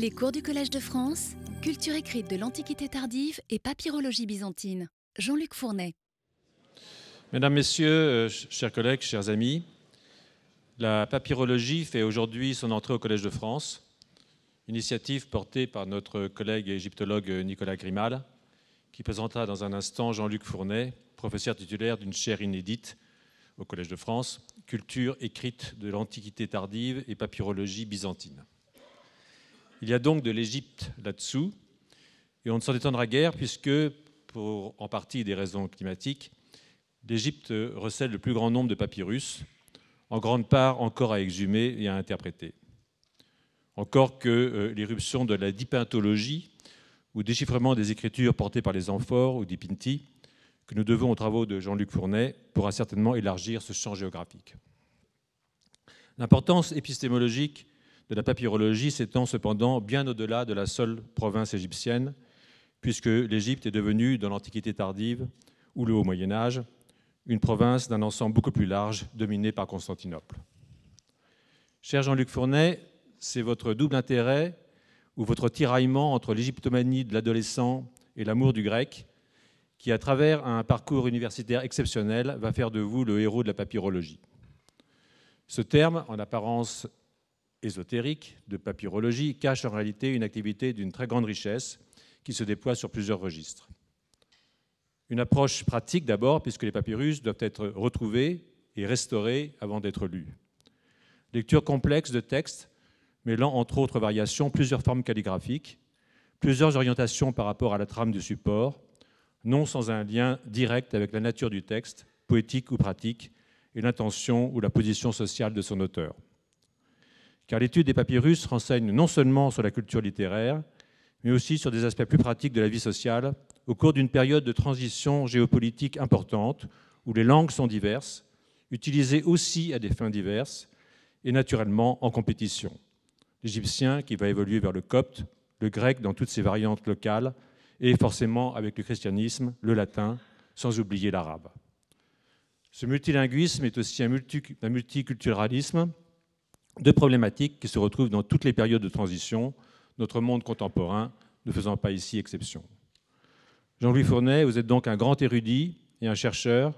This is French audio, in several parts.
Les cours du Collège de France, culture écrite de l'Antiquité tardive et papyrologie byzantine. Jean-Luc Fournet. Mesdames, Messieurs, euh, chers collègues, chers amis, la papyrologie fait aujourd'hui son entrée au Collège de France, initiative portée par notre collègue égyptologue Nicolas Grimal, qui présentera dans un instant Jean-Luc Fournet, professeur titulaire d'une chaire inédite au Collège de France, culture écrite de l'Antiquité tardive et papyrologie byzantine. Il y a donc de l'Égypte là-dessous, et on ne s'en étonnera guère puisque, pour en partie des raisons climatiques, l'Égypte recèle le plus grand nombre de papyrus, en grande part encore à exhumer et à interpréter. Encore que euh, l'éruption de la dipintologie, ou déchiffrement des écritures portées par les amphores ou dipinti, que nous devons aux travaux de Jean-Luc Fournet, pourra certainement élargir ce champ géographique. L'importance épistémologique de la papyrologie s'étend cependant bien au-delà de la seule province égyptienne, puisque l'Égypte est devenue, dans l'Antiquité tardive ou le Haut Moyen Âge, une province d'un ensemble beaucoup plus large, dominée par Constantinople. Cher Jean-Luc Fournet, c'est votre double intérêt ou votre tiraillement entre l'égyptomanie de l'adolescent et l'amour du grec qui, à travers un parcours universitaire exceptionnel, va faire de vous le héros de la papyrologie. Ce terme, en apparence ésotérique de papyrologie, cache en réalité une activité d'une très grande richesse qui se déploie sur plusieurs registres. Une approche pratique d'abord, puisque les papyrus doivent être retrouvés et restaurés avant d'être lus. Lecture complexe de textes mêlant entre autres variations plusieurs formes calligraphiques, plusieurs orientations par rapport à la trame du support, non sans un lien direct avec la nature du texte, poétique ou pratique, et l'intention ou la position sociale de son auteur. Car l'étude des papyrus renseigne non seulement sur la culture littéraire, mais aussi sur des aspects plus pratiques de la vie sociale au cours d'une période de transition géopolitique importante où les langues sont diverses, utilisées aussi à des fins diverses et naturellement en compétition. L'égyptien qui va évoluer vers le copte, le grec dans toutes ses variantes locales, et forcément avec le christianisme, le latin, sans oublier l'arabe. Ce multilinguisme est aussi un, multiculturalisme, deux problématiques qui se retrouvent dans toutes les périodes de transition, notre monde contemporain ne faisant pas ici exception. Jean-Louis Fournet, vous êtes donc un grand érudit et un chercheur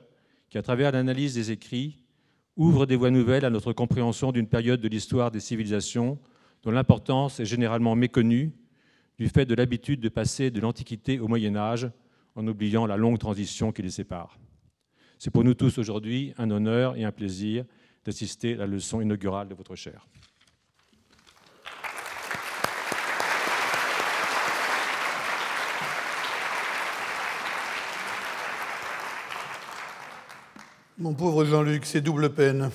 qui, à travers l'analyse des écrits, ouvre des voies nouvelles à notre compréhension d'une période de l'histoire des civilisations dont l'importance est généralement méconnue du fait de l'habitude de passer de l'Antiquité au Moyen Âge en oubliant la longue transition qui les sépare. C'est pour nous tous aujourd'hui un honneur et un plaisir d'assister à la leçon inaugurale de votre chaire. Mon pauvre Jean-Luc, c'est double peine.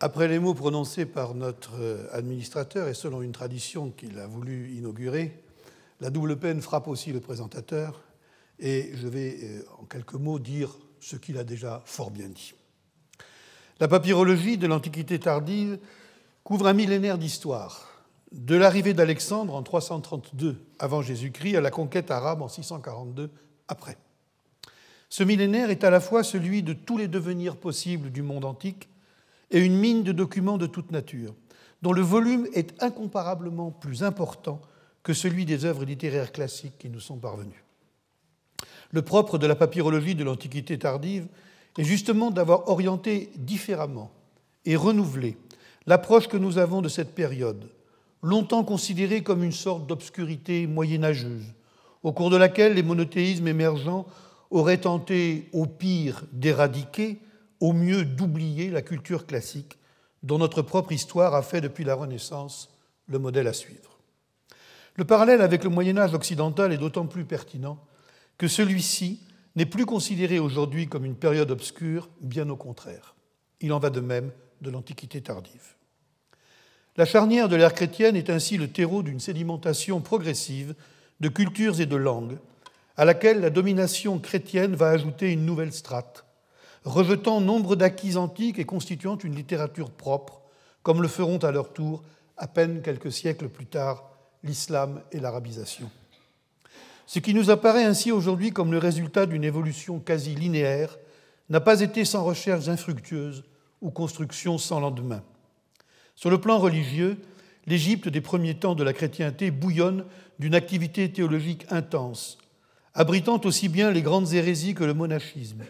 Après les mots prononcés par notre administrateur et selon une tradition qu'il a voulu inaugurer, la double peine frappe aussi le présentateur et je vais euh, en quelques mots dire ce qu'il a déjà fort bien dit. La papyrologie de l'Antiquité tardive couvre un millénaire d'histoire, de l'arrivée d'Alexandre en 332 avant Jésus-Christ à la conquête arabe en 642 après. Ce millénaire est à la fois celui de tous les devenirs possibles du monde antique et une mine de documents de toute nature, dont le volume est incomparablement plus important que celui des œuvres littéraires classiques qui nous sont parvenues. Le propre de la papyrologie de l'Antiquité tardive est justement d'avoir orienté différemment et renouvelé l'approche que nous avons de cette période, longtemps considérée comme une sorte d'obscurité moyenâgeuse, au cours de laquelle les monothéismes émergents auraient tenté au pire d'éradiquer au mieux d'oublier la culture classique dont notre propre histoire a fait depuis la Renaissance le modèle à suivre. Le parallèle avec le Moyen Âge occidental est d'autant plus pertinent que celui-ci n'est plus considéré aujourd'hui comme une période obscure, bien au contraire. Il en va de même de l'Antiquité tardive. La charnière de l'ère chrétienne est ainsi le terreau d'une sédimentation progressive de cultures et de langues, à laquelle la domination chrétienne va ajouter une nouvelle strate, rejetant nombre d'acquis antiques et constituant une littérature propre, comme le feront à leur tour, à peine quelques siècles plus tard, l'islam et l'arabisation. Ce qui nous apparaît ainsi aujourd'hui comme le résultat d'une évolution quasi linéaire n'a pas été sans recherches infructueuses ou constructions sans lendemain. Sur le plan religieux, l'Égypte des premiers temps de la chrétienté bouillonne d'une activité théologique intense, abritant aussi bien les grandes hérésies que le monachisme,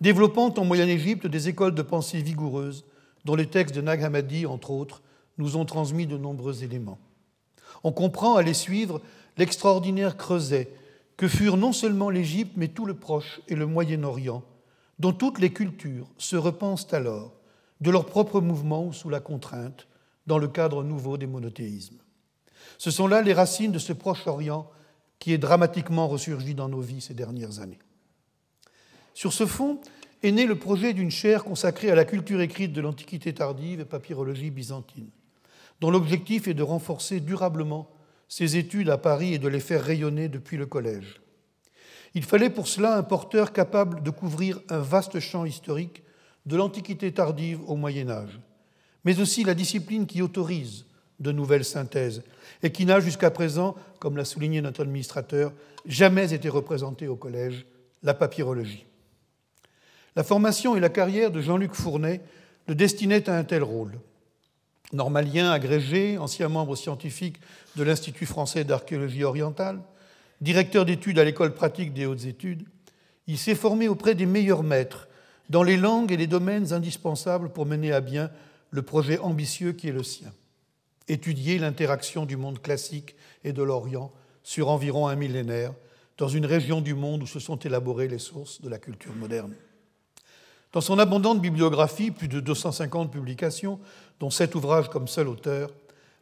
développant en Moyenne Égypte des écoles de pensée vigoureuses, dont les textes de Nag Hammadi, entre autres, nous ont transmis de nombreux éléments. On comprend à les suivre l'extraordinaire creuset que furent non seulement l'Égypte, mais tout le Proche et le Moyen-Orient, dont toutes les cultures se repensent alors, de leur propre mouvement ou sous la contrainte, dans le cadre nouveau des monothéismes. Ce sont là les racines de ce Proche-Orient qui est dramatiquement ressurgi dans nos vies ces dernières années. Sur ce fond est né le projet d'une chaire consacrée à la culture écrite de l'Antiquité tardive et papyrologie byzantine, dont l'objectif est de renforcer durablement ses études à Paris et de les faire rayonner depuis le collège. Il fallait pour cela un porteur capable de couvrir un vaste champ historique de l'Antiquité tardive au Moyen Âge, mais aussi la discipline qui autorise de nouvelles synthèses et qui n'a jusqu'à présent, comme l'a souligné notre administrateur, jamais été représentée au collège, la papyrologie. La formation et la carrière de Jean-Luc Fournet le destinaient à un tel rôle. Normalien agrégé, ancien membre scientifique de l'Institut français d'archéologie orientale, directeur d'études à l'école pratique des hautes études, il s'est formé auprès des meilleurs maîtres dans les langues et les domaines indispensables pour mener à bien le projet ambitieux qui est le sien. Étudier l'interaction du monde classique et de l'Orient sur environ un millénaire dans une région du monde où se sont élaborées les sources de la culture moderne. Dans son abondante bibliographie, plus de 250 publications, dont sept ouvrages comme seul auteur,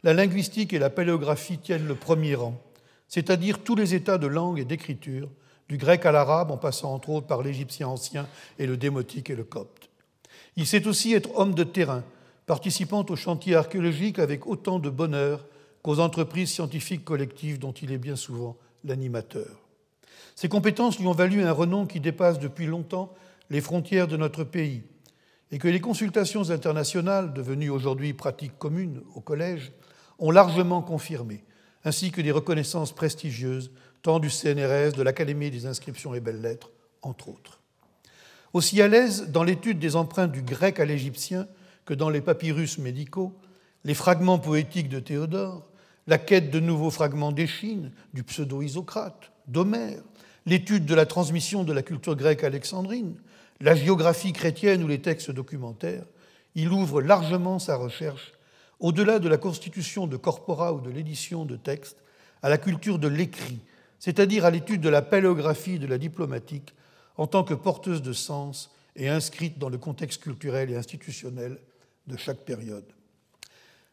la linguistique et la paléographie tiennent le premier rang, c'est-à-dire tous les états de langue et d'écriture, du grec à l'arabe en passant entre autres par l'égyptien ancien et le démotique et le copte. Il sait aussi être homme de terrain, participant aux chantiers archéologiques avec autant de bonheur qu'aux entreprises scientifiques collectives dont il est bien souvent l'animateur. Ses compétences lui ont valu un renom qui dépasse depuis longtemps les frontières de notre pays et que les consultations internationales, devenues aujourd'hui pratiques communes au collège, ont largement confirmé, ainsi que des reconnaissances prestigieuses tant du CNRS, de l'Académie des inscriptions et belles-lettres, entre autres. Aussi à l'aise dans l'étude des empreintes du grec à l'égyptien que dans les papyrus médicaux, les fragments poétiques de Théodore, la quête de nouveaux fragments d'Échine, du pseudo-Isocrate, d'Homère, l'étude de la transmission de la culture grecque alexandrine, la géographie chrétienne ou les textes documentaires, il ouvre largement sa recherche, au-delà de la constitution de corpora ou de l'édition de textes, à la culture de l'écrit, c'est-à-dire à, l'étude de la paléographie de la diplomatique en tant que porteuse de sens et inscrite dans le contexte culturel et institutionnel de chaque période.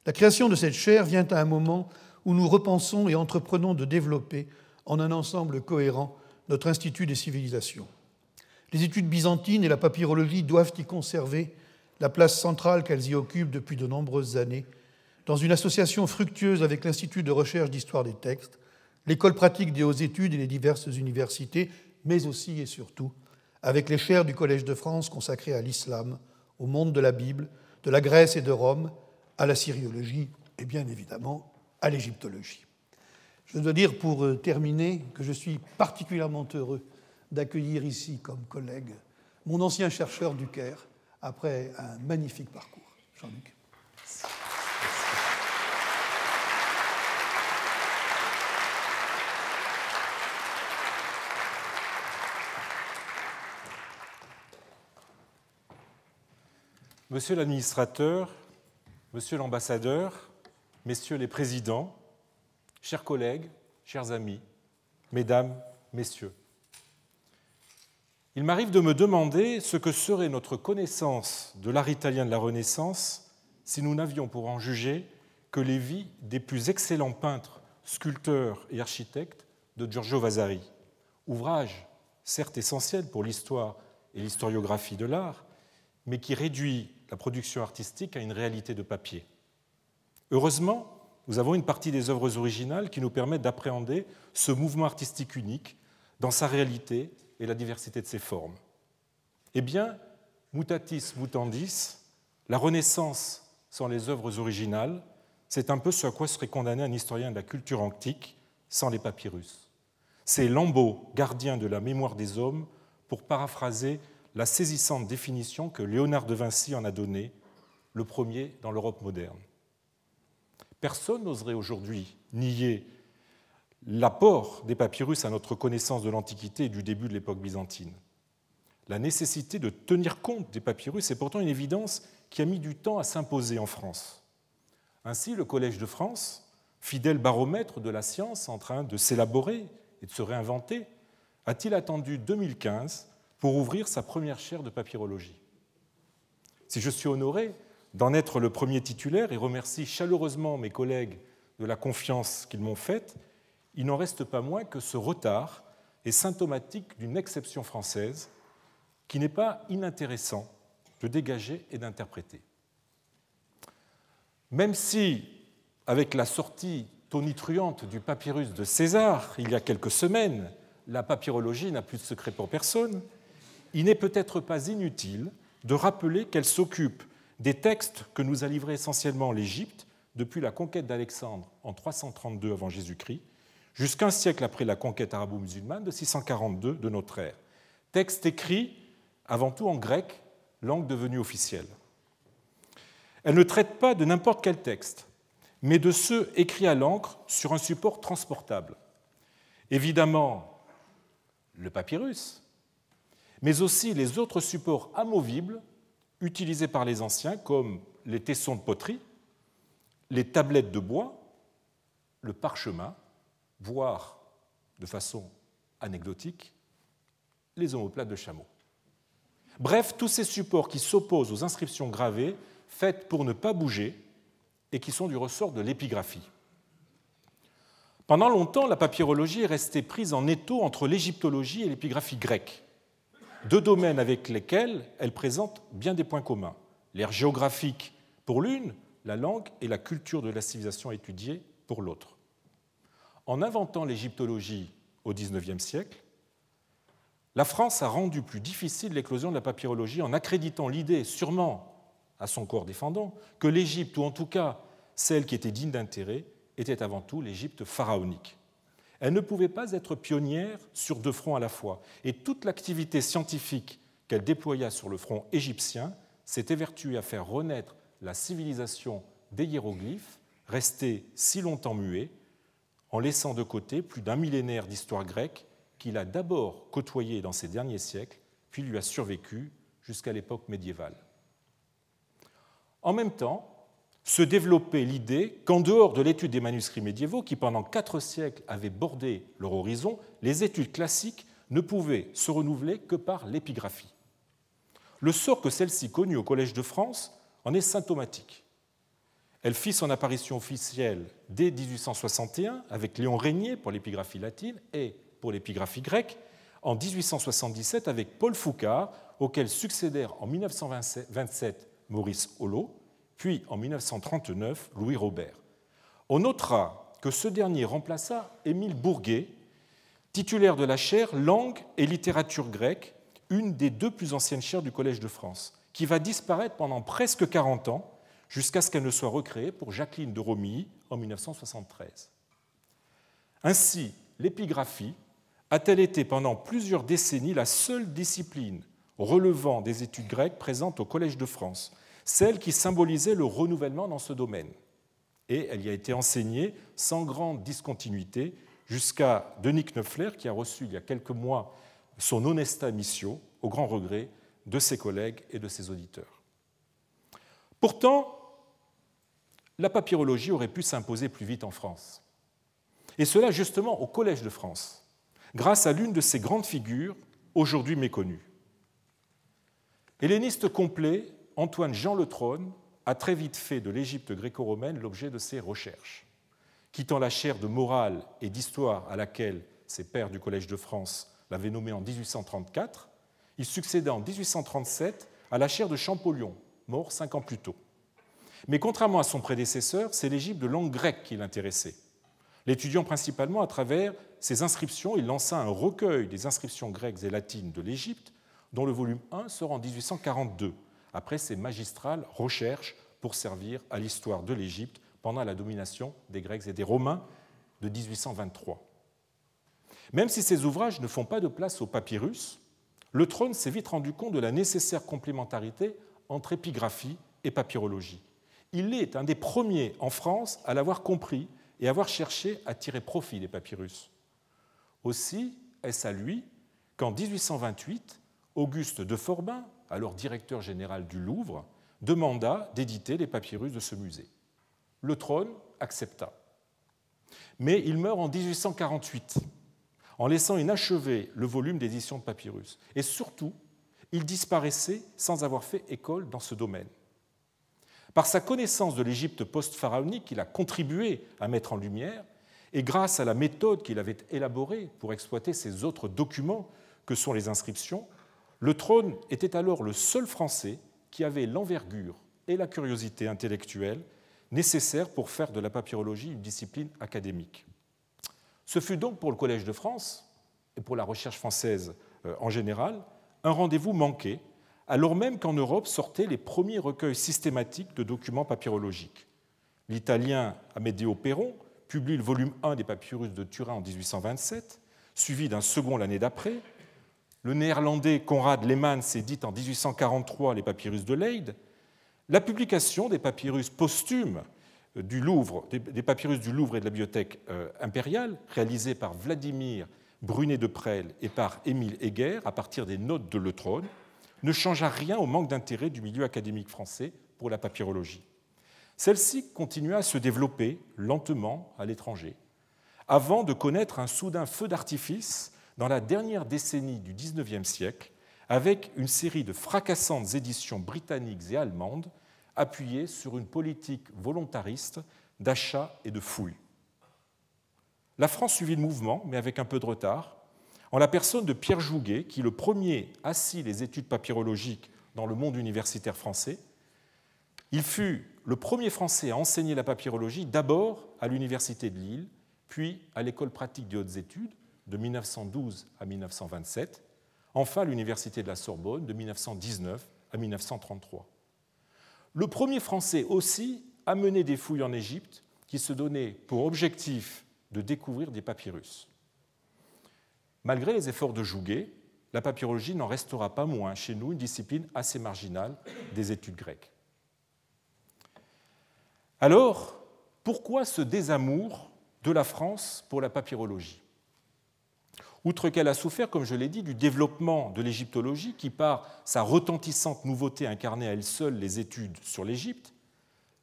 La création de cette chaire vient à un moment où nous repensons et entreprenons de développer en un ensemble cohérent notre Institut des civilisations. Les études byzantines et la papyrologie doivent y conserver la place centrale qu'elles y occupent depuis de nombreuses années, dans une association fructueuse avec l'Institut de recherche d'histoire des textes, l'école pratique des hautes études et les diverses universités, mais aussi et surtout avec les chaires du Collège de France consacrées à l'islam, au monde de la Bible, de la Grèce et de Rome, à la syriologie et bien évidemment à l'égyptologie. Je dois dire pour euh, terminer que je suis particulièrement heureux d'accueillir ici comme collègue mon ancien chercheur du Caire après un magnifique parcours. Jean-Luc. Monsieur l'administrateur, monsieur l'ambassadeur, messieurs les présidents, chers collègues, chers amis, mesdames, messieurs, il m'arrive de me demander ce que serait notre connaissance de l'art italien de la Renaissance si nous n'avions pour en juger que les vies des plus excellents peintres, sculpteurs et architectes de Giorgio Vasari. Ouvrage certes essentiel pour l'histoire et l'historiographie de l'art, mais qui réduit la production artistique à une réalité de papier. Heureusement, nous avons une partie des œuvres originales qui nous permettent d'appréhender ce mouvement artistique unique dans sa réalité et la diversité de ses formes. Eh bien, mutatis mutandis, la Renaissance sans les œuvres originales, c'est un peu ce à quoi serait condamné un historien de la culture antique sans les papyrus. C'est Lambeau, gardien de la mémoire des hommes, pour paraphraser la saisissante définition que Léonard de Vinci en a donnée, le premier dans l'Europe moderne. Personne n'oserait aujourd'hui nier l'apport des papyrus à notre connaissance de l'Antiquité et du début de l'époque byzantine. La nécessité de tenir compte des papyrus est pourtant une évidence qui a mis du temps à s'imposer en France. Ainsi, le Collège de France, fidèle baromètre de la science en train de s'élaborer et de se réinventer, a-t-il attendu 2015 pour ouvrir sa première chaire de papyrologie? Si je suis honoré d'en être le premier titulaire et remercie chaleureusement mes collègues de la confiance qu'ils m'ont faite, il n'en reste pas moins que ce retard est symptomatique d'une exception française qui n'est pas inintéressant de dégager et d'interpréter. Même si, avec la sortie tonitruante du papyrus de César il y a quelques semaines, la papyrologie n'a plus de secret pour personne, il n'est peut-être pas inutile de rappeler qu'elle s'occupe des textes que nous a livrés essentiellement l'Égypte depuis la conquête d'Alexandre en 332 avant Jésus-Christ jusqu'un siècle après la conquête arabo-musulmane de 642 de notre ère. Textes écrits avant tout en grec, langue devenue officielle. Elle ne traite pas de n'importe quel texte, mais de ceux écrits à l'encre sur un support transportable. Évidemment, le papyrus, mais aussi les autres supports amovibles utilisés par les anciens, comme les tessons de poterie, les tablettes de bois, le parchemin, voire, de façon anecdotique, les omoplates de chameau. Bref, tous ces supports qui s'opposent aux inscriptions gravées, faites pour ne pas bouger et qui sont du ressort de l'épigraphie. Pendant longtemps, la papyrologie est restée prise en étau entre l'égyptologie et l'épigraphie grecque, deux domaines avec lesquels elle présente bien des points communs. L'ère géographique pour l'une, la langue et la culture de la civilisation étudiée pour l'autre. En inventant l'égyptologie au XIXe siècle, la France a rendu plus difficile l'éclosion de la papyrologie en accréditant l'idée, sûrement à son corps défendant, que l'Égypte, ou en tout cas celle qui était digne d'intérêt, était avant tout l'Égypte pharaonique. Elle ne pouvait pas être pionnière sur deux fronts à la fois, et toute l'activité scientifique qu'elle déploya sur le front égyptien s'est évertuée à faire renaître la civilisation des hiéroglyphes, restée si longtemps muée, en laissant de côté plus d'un millénaire d'histoire grecque qu'il a d'abord côtoyé dans ces derniers siècles, puis lui a survécu jusqu'à l'époque médiévale. En même temps, se développait l'idée qu'en dehors de l'étude des manuscrits médiévaux, qui pendant quatre siècles avaient bordé leur horizon, les études classiques ne pouvaient se renouveler que par l'épigraphie. Le sort que celle-ci connut au Collège de France en est symptomatique. Elle fit son apparition officielle dès 1861 avec Léon Régnier pour l'épigraphie latine et pour l'épigraphie grecque en 1877 avec Paul Foucard, auquel succédèrent en 1927 Maurice Hollot, puis en 1939 Louis Robert. On notera que ce dernier remplaça Émile Bourguet, titulaire de la chaire Langue et littérature grecque, une des deux plus anciennes chaires du Collège de France, qui va disparaître pendant presque 40 ans jusqu'à ce qu'elle ne soit recréée pour Jacqueline de Romilly en 1973. Ainsi, l'épigraphie a-t-elle été pendant plusieurs décennies la seule discipline relevant des études grecques présentes au Collège de France, celle qui symbolisait le renouvellement dans ce domaine. Et elle y a été enseignée sans grande discontinuité jusqu'à Denis Knöffler, qui a reçu il y a quelques mois son honesta missio, au grand regret de ses collègues et de ses auditeurs. Pourtant, la papyrologie aurait pu s'imposer plus vite en France. Et cela justement au Collège de France grâce à l'une de ces grandes figures aujourd'hui méconnues. Helléniste complet, Antoine Jean Le Trône a très vite fait de l'Égypte gréco-romaine l'objet de ses recherches. Quittant la chaire de morale et d'histoire à laquelle ses pairs du Collège de France l'avaient nommé en 1834, il succéda en 1837 à la chaire de Champollion, mort cinq ans plus tôt. Mais contrairement à son prédécesseur, c'est l'Égypte de langue grecque qui l'intéressait. L'étudiant principalement à travers ses inscriptions, il lança un recueil des inscriptions grecques et latines de l'Égypte, dont le volume 1 sort en 1842, après ses magistrales recherches pour servir à l'histoire de l'Égypte pendant la domination des Grecs et des Romains de 1823. Même si ces ouvrages ne font pas de place au papyrus, le trône s'est vite rendu compte de la nécessaire complémentarité entre épigraphie et papyrologie. Il est un des premiers en France à l'avoir compris et avoir cherché à tirer profit des papyrus. Aussi est-ce à lui qu'en 1828, Auguste de Forbin, alors directeur général du Louvre, demanda d'éditer les papyrus de ce musée. Le trône accepta. Mais il meurt en 1848, en laissant inachevé le volume d'édition de papyrus. Et surtout, il disparaissait sans avoir fait école dans ce domaine. Par sa connaissance de l'Égypte post-pharaonique, il a contribué à mettre en lumière, et grâce à la méthode qu'il avait élaborée pour exploiter ces autres documents que sont les inscriptions, le trône était alors le seul Français qui avait l'envergure et la curiosité intellectuelle nécessaires pour faire de la papyrologie une discipline académique. Ce fut donc pour le Collège de France, et pour la recherche française euh, en général, un rendez-vous manqué, alors même qu'en Europe sortaient les premiers recueils systématiques de documents papyrologiques. L'italien Amedeo Perron publie le volume 1 des papyrus de Turin en 1827, suivi d'un second l'année d'après. Le néerlandais Conrad Lehmann édite en 1843 les papyrus de Leyde. La publication des papyrus posthumes du Louvre, des papyrus du Louvre et de la Bibliothèque euh, impériale, réalisés par Vladimir Brunet de Presles et par Émile Heger à partir des notes de Le Trône, ne changea rien au manque d'intérêt du milieu académique français pour la papyrologie. Celle-ci continua à se développer lentement à l'étranger, avant de connaître un soudain feu d'artifice dans la dernière décennie du XIXe siècle, avec une série de fracassantes éditions britanniques et allemandes appuyées sur une politique volontariste d'achat et de fouille. La France suivit le mouvement, mais avec un peu de retard, en la personne de Pierre Jouguet, qui le premier assit les études papyrologiques dans le monde universitaire français. Il fut le premier Français à enseigner la papyrologie d'abord à l'Université de Lille, puis à l'École pratique des hautes études de 1912 à 1927, enfin à l'Université de la Sorbonne de 1919 à 1933. Le premier Français aussi a mené des fouilles en Égypte qui se donnaient pour objectif de découvrir des papyrus. Malgré les efforts de Jouguet, la papyrologie n'en restera pas moins chez nous une discipline assez marginale des études grecques. Alors, pourquoi ce désamour de la France pour la papyrologie? Outre qu'elle a souffert, comme je l'ai dit, du développement de l'égyptologie, qui par sa retentissante nouveauté incarnait à elle seule les études sur l'Égypte,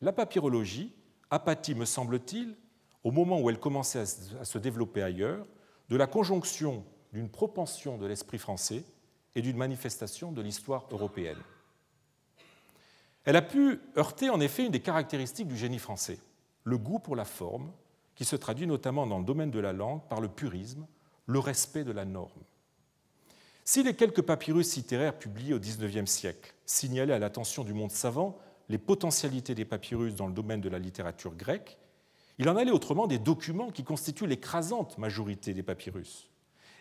la papyrologie a pâti, me semble-t-il, au moment où elle commençait à se développer ailleurs, de la conjonction d'une propension de l'esprit français et d'une manifestation de l'histoire européenne. Elle a pu heurter en effet une des caractéristiques du génie français, le goût pour la forme, qui se traduit notamment dans le domaine de la langue par le purisme, le respect de la norme. Si les quelques papyrus littéraires publiés au XIXe siècle signalaient à l'attention du monde savant les potentialités des papyrus dans le domaine de la littérature grecque, il en allait autrement des documents qui constituent l'écrasante majorité des papyrus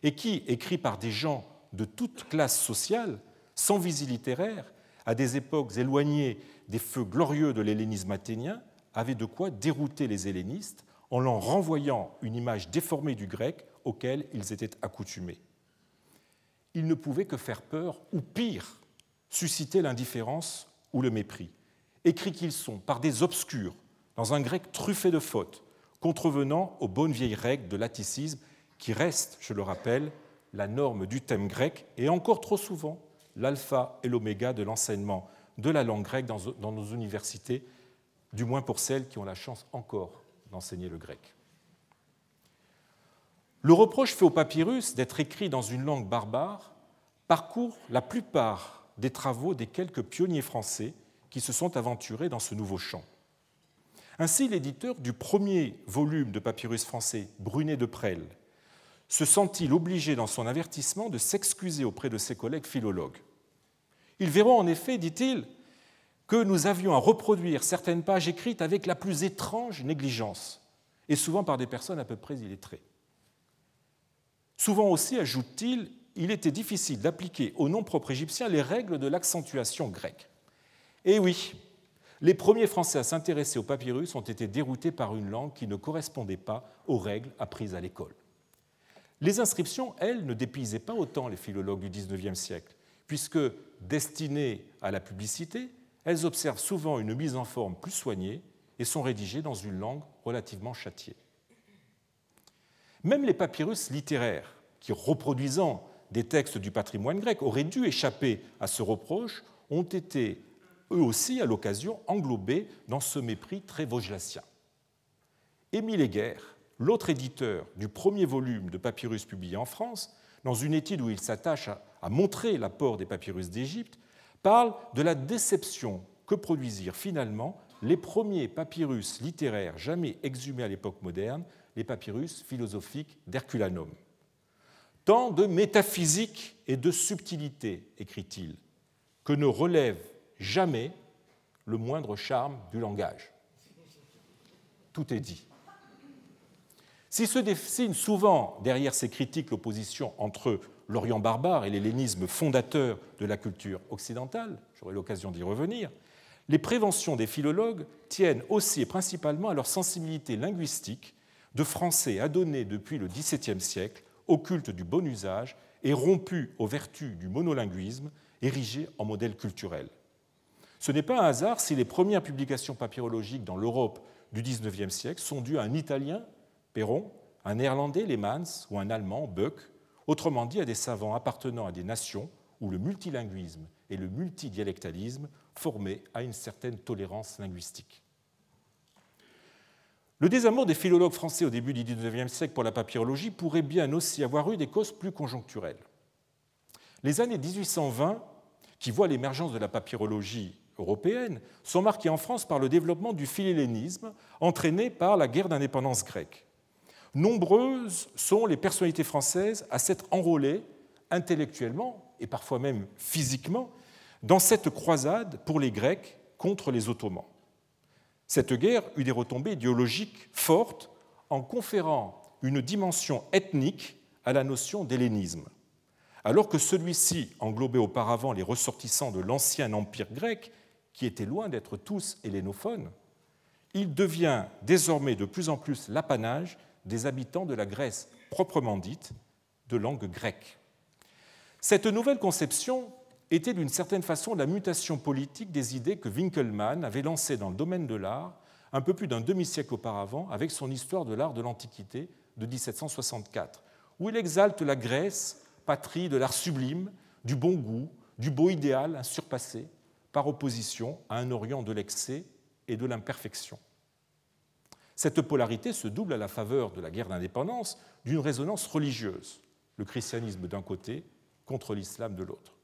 et qui, écrits par des gens de toute classe sociale, sans visée littéraire, à des époques éloignées des feux glorieux de l'hellénisme athénien, avaient de quoi dérouter les hellénistes en leur renvoyant une image déformée du grec auquel ils étaient accoutumés. Ils ne pouvaient que faire peur, ou pire, susciter l'indifférence ou le mépris. Écrits qu'ils sont par des obscurs, dans un grec truffé de fautes, contrevenant aux bonnes vieilles règles de l'atticisme qui reste, je le rappelle, la norme du thème grec et encore trop souvent l'alpha et l'oméga de l'enseignement de la langue grecque dans nos universités, du moins pour celles qui ont la chance encore d'enseigner le grec. Le reproche fait au papyrus d'être écrit dans une langue barbare parcourt la plupart des travaux des quelques pionniers français qui se sont aventurés dans ce nouveau champ. Ainsi, l'éditeur du premier volume de papyrus français, Brunet de Presles, se sent-il obligé dans son avertissement de s'excuser auprès de ses collègues philologues? Ils verront en effet, dit-il, que nous avions à reproduire certaines pages écrites avec la plus étrange négligence, et souvent par des personnes à peu près illettrées. Souvent aussi, ajoute-t-il, il était difficile d'appliquer au nom propre égyptien les règles de l'accentuation grecque. Et oui, les premiers Français à s'intéresser au papyrus ont été déroutés par une langue qui ne correspondait pas aux règles apprises à l'école. Les inscriptions, elles, ne dépaysaient pas autant les philologues du XIXe siècle, puisque destinées à la publicité, elles observent souvent une mise en forme plus soignée et sont rédigées dans une langue relativement châtiée. Même les papyrus littéraires, qui reproduisant des textes du patrimoine grec auraient dû échapper à ce reproche, ont été eux aussi, à l'occasion, englobés dans ce mépris très vaugelacien. Émile Heger, l'autre éditeur du premier volume de papyrus publié en France, dans une étude où il s'attache à montrer l'apport des papyrus d'Égypte, parle de la déception que produisirent finalement les premiers papyrus littéraires jamais exhumés à l'époque moderne, les papyrus philosophiques d'Herculanum. Tant de métaphysique et de subtilité, écrit-il, que ne relève jamais le moindre charme du langage. Tout est dit. S'il se dessine souvent derrière ces critiques l'opposition entre l'Orient barbare et l'hellénisme fondateur de la culture occidentale, j'aurai l'occasion d'y revenir, les préventions des philologues tiennent aussi et principalement à leur sensibilité linguistique de français adonnés depuis le XVIIe siècle au culte du bon usage et rompu aux vertus du monolinguisme érigé en modèle culturel. Ce n'est pas un hasard si les premières publications papyrologiques dans l'Europe du XIXe siècle sont dues à un Italien, Perron, un Néerlandais, Lemans, ou un Allemand, Buck, autrement dit à des savants appartenant à des nations où le multilinguisme et le multidialectalisme formaient à une certaine tolérance linguistique. Le désamour des philologues français au début du XIXe siècle pour la papyrologie pourrait bien aussi avoir eu des causes plus conjoncturelles. Les années 1820, qui voient l'émergence de la papyrologie sont marquées en France par le développement du philhellénisme entraîné par la guerre d'indépendance grecque. Nombreuses sont les personnalités françaises à s'être enrôlées intellectuellement et parfois même physiquement dans cette croisade pour les Grecs contre les Ottomans. Cette guerre eut des retombées idéologiques fortes en conférant une dimension ethnique à la notion d'hellénisme. Alors que celui-ci englobait auparavant les ressortissants de l'ancien empire grec, qui étaient loin d'être tous hellénophones, il devient désormais de plus en plus l'apanage des habitants de la Grèce proprement dite, de langue grecque. Cette nouvelle conception était d'une certaine façon la mutation politique des idées que Winkelmann avait lancées dans le domaine de l'art un peu plus d'un demi-siècle auparavant avec son Histoire de l'art de l'Antiquité de 1764, où il exalte la Grèce, patrie de l'art sublime, du bon goût, du beau idéal surpassé, par opposition à un Orient de l'excès et de l'imperfection. Cette polarité se double à la faveur de la guerre d'indépendance d'une résonance religieuse, le christianisme d'un côté contre l'islam de l'autre.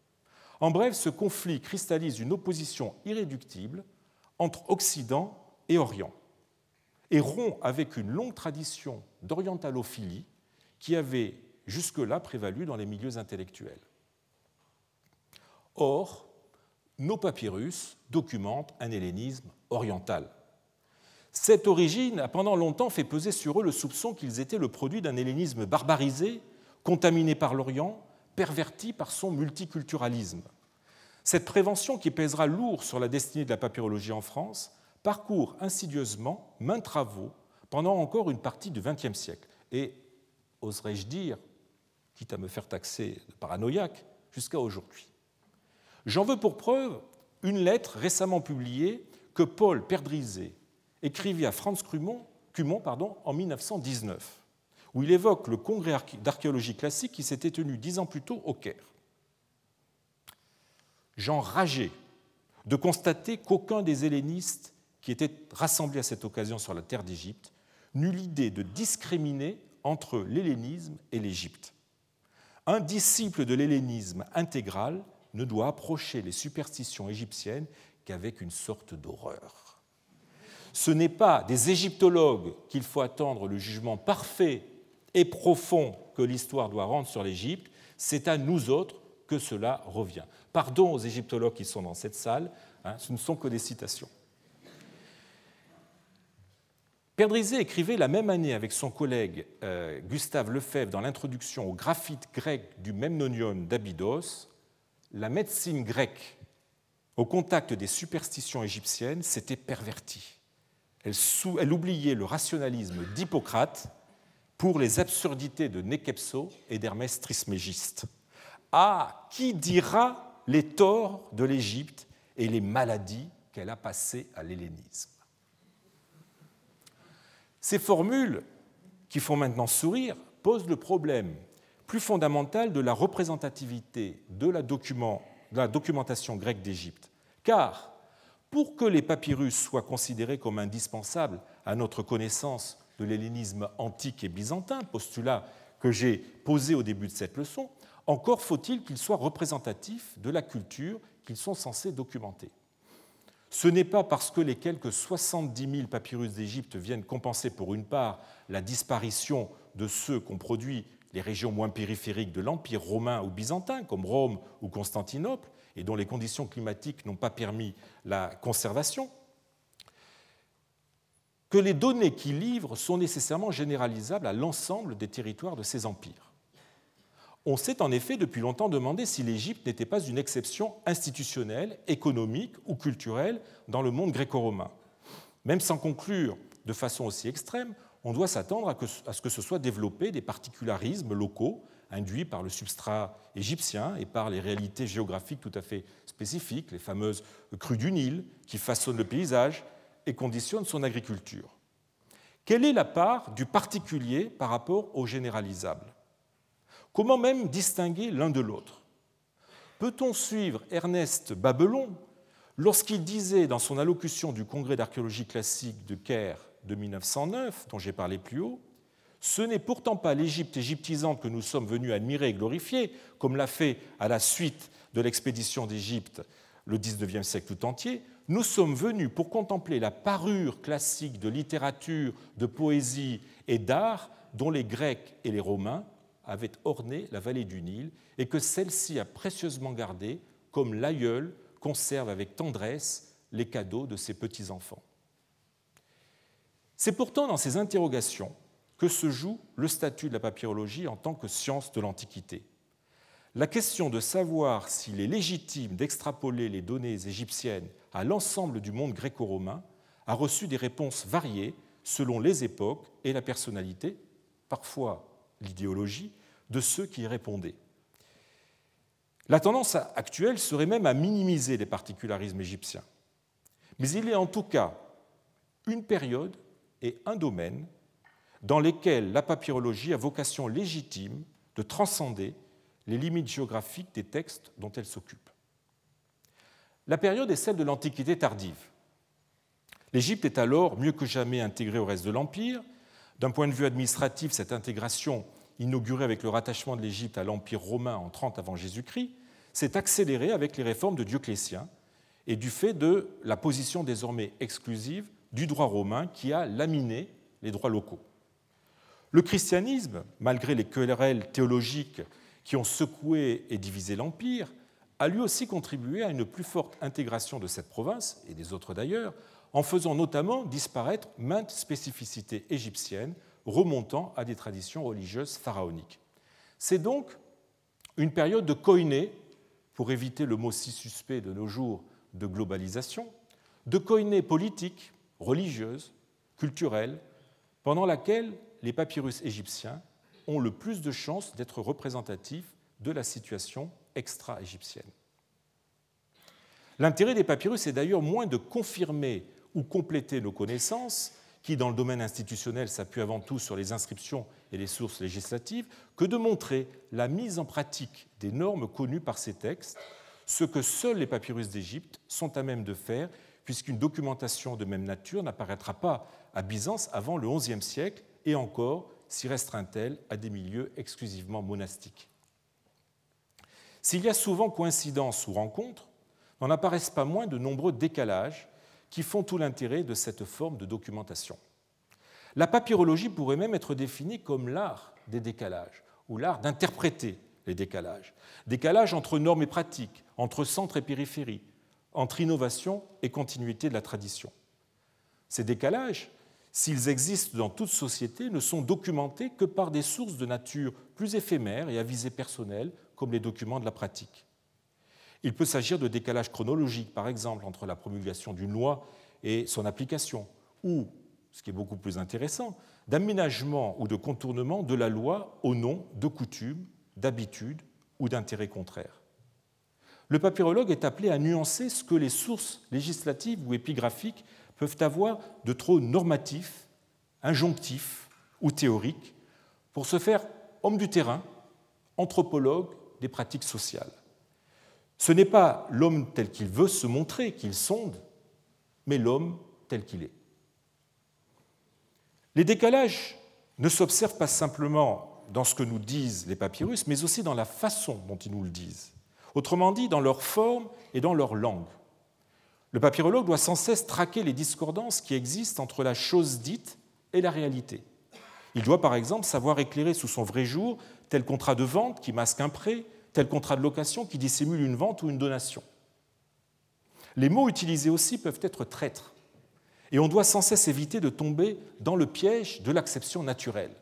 En bref, ce conflit cristallise une opposition irréductible entre Occident et Orient et rompt avec une longue tradition d'orientalophilie qui avait jusque-là prévalu dans les milieux intellectuels. Or, nos papyrus documentent un hellénisme oriental. Cette origine a pendant longtemps fait peser sur eux le soupçon qu'ils étaient le produit d'un hellénisme barbarisé, contaminé par l'Orient perverti par son multiculturalisme. Cette prévention qui pèsera lourd sur la destinée de la papyrologie en France parcourt insidieusement maints travaux pendant encore une partie du XXe siècle. Et, oserais-je dire, quitte à me faire taxer de paranoïaque, jusqu'à aujourd'hui. J'en veux pour preuve une lettre récemment publiée que Paul Perdrizet écrivit à Franz Cumont, en 1919 où il évoque le congrès d'archéologie classique qui s'était tenu dix ans plus tôt au Caire. J'enrageais de constater qu'aucun des hellénistes qui étaient rassemblés à cette occasion sur la terre d'Égypte n'eut l'idée de discriminer entre l'hellénisme et l'Égypte. Un disciple de l'hellénisme intégral ne doit approcher les superstitions égyptiennes qu'avec une sorte d'horreur. Ce n'est pas des égyptologues qu'il faut attendre le jugement parfait et profond que l'histoire doit rendre sur l'Égypte, c'est à nous autres que cela revient. Pardon aux égyptologues qui sont dans cette salle, hein, ce ne sont que des citations. Perdrizet écrivait la même année avec son collègue euh, Gustave Lefebvre dans l'introduction au graphite grec du Memnonion d'Abydos La médecine grecque, au contact des superstitions égyptiennes, s'était pervertie. elle oubliait le rationalisme d'Hippocrate pour les absurdités de Nekepso et d'Hermès Trismégiste. Ah, qui dira les torts de l'Égypte et les maladies qu'elle a passées à l'hellénisme? Ces formules, qui font maintenant sourire, posent le problème plus fondamental de la représentativité de la, documentation grecque d'Égypte. Car pour que les papyrus soient considérés comme indispensables à notre connaissance de l'hellénisme antique et byzantin, postulat que j'ai posé au début de cette leçon, encore faut-il qu'ils soient représentatifs de la culture qu'ils sont censés documenter. Ce n'est pas parce que les quelques 70 000 papyrus d'Égypte viennent compenser pour une part la disparition de ceux qu'ont produits les régions moins périphériques de l'Empire romain ou byzantin, comme Rome ou Constantinople, et dont les conditions climatiques n'ont pas permis la conservation, que les données qu'ils livrent sont nécessairement généralisables à l'ensemble des territoires de ces empires. On s'est en effet depuis longtemps demandé si l'Égypte n'était pas une exception institutionnelle, économique ou culturelle dans le monde gréco-romain. Même sans conclure de façon aussi extrême, on doit s'attendre à, ce que se soient développés des particularismes locaux induits par le substrat égyptien et par les réalités géographiques tout à fait spécifiques, les fameuses crues du Nil qui façonnent le paysage et conditionnent son agriculture. Quelle est la part du particulier par rapport au généralisable? Comment même distinguer l'un de l'autre? Peut-on suivre Ernest Babelon lorsqu'il disait dans son allocution du Congrès d'archéologie classique de Caire de 1909, dont j'ai parlé plus haut, ce n'est pourtant pas l'Égypte égyptisante que nous sommes venus admirer et glorifier, comme l'a fait à la suite de l'expédition d'Égypte le XIXe siècle tout entier. Nous sommes venus pour contempler la parure classique de littérature, de poésie et d'art dont les Grecs et les Romains avait orné la vallée du Nil et que celle-ci a précieusement gardé comme l'aïeul conserve avec tendresse les cadeaux de ses petits-enfants. C'est pourtant dans ces interrogations que se joue le statut de la papyrologie en tant que science de l'Antiquité. La question de savoir s'il est légitime d'extrapoler les données égyptiennes à l'ensemble du monde gréco-romain a reçu des réponses variées selon les époques et la personnalité, parfois l'idéologie de ceux qui y répondaient. La tendance actuelle serait même à minimiser les particularismes égyptiens. Mais il est en tout cas une période et un domaine dans lesquels la papyrologie a vocation légitime de transcender les limites géographiques des textes dont elle s'occupe. La période est celle de l'Antiquité tardive. L'Égypte est alors mieux que jamais intégrée au reste de l'Empire. D'un point de vue administratif, cette intégration inauguré avec le rattachement de l'Égypte à l'Empire romain en 30 avant Jésus-Christ, s'est accéléré avec les réformes de Dioclétien et du fait de la position désormais exclusive du droit romain qui a laminé les droits locaux. Le christianisme, malgré les querelles théologiques qui ont secoué et divisé l'Empire, a lui aussi contribué à une plus forte intégration de cette province, et des autres d'ailleurs, en faisant notamment disparaître maintes spécificités égyptiennes remontant à des traditions religieuses pharaoniques. C'est donc une période de koiné, pour éviter le mot si suspect de nos jours de globalisation, de koiné politique, religieuse, culturelle, pendant laquelle les papyrus égyptiens ont le plus de chances d'être représentatifs de la situation extra-égyptienne. L'intérêt des papyrus est d'ailleurs moins de confirmer ou compléter nos connaissances qui, dans le domaine institutionnel, s'appuie avant tout sur les inscriptions et les sources législatives, que de montrer la mise en pratique des normes connues par ces textes, ce que seuls les papyrus d'Égypte sont à même de faire, puisqu'une documentation de même nature n'apparaîtra pas à Byzance avant le XIe siècle, et encore s'y restreint-elle à des milieux exclusivement monastiques. S'il y a souvent coïncidence ou rencontre, n'en apparaissent pas moins de nombreux décalages qui font tout l'intérêt de cette forme de documentation. La papyrologie pourrait même être définie comme l'art des décalages, ou l'art d'interpréter les décalages. Décalages entre normes et pratiques, entre centre et périphérie, entre innovation et continuité de la tradition. Ces décalages, s'ils existent dans toute société, ne sont documentés que par des sources de nature plus éphémères et à visée personnelle, comme les documents de la pratique. Il peut s'agir de décalage chronologique, par exemple, entre la promulgation d'une loi et son application, ou, ce qui est beaucoup plus intéressant, d'aménagement ou de contournement de la loi au nom de coutumes, d'habitudes ou d'intérêts contraires. Le papyrologue est appelé à nuancer ce que les sources législatives ou épigraphiques peuvent avoir de trop normatif, injonctif ou théorique pour se faire homme du terrain, anthropologue des pratiques sociales. Ce n'est pas l'homme tel qu'il veut se montrer, qu'il sonde, mais l'homme tel qu'il est. Les décalages ne s'observent pas simplement dans ce que nous disent les papyrus, mais aussi dans la façon dont ils nous le disent. Autrement dit, dans leur forme et dans leur langue. Le papyrologue doit sans cesse traquer les discordances qui existent entre la chose dite et la réalité. Il doit par exemple savoir éclairer sous son vrai jour tel contrat de vente qui masque un prêt, tel contrat de location qui dissimule une vente ou une donation. Les mots utilisés aussi peuvent être traîtres, et on doit sans cesse éviter de tomber dans le piège de l'acception naturelle.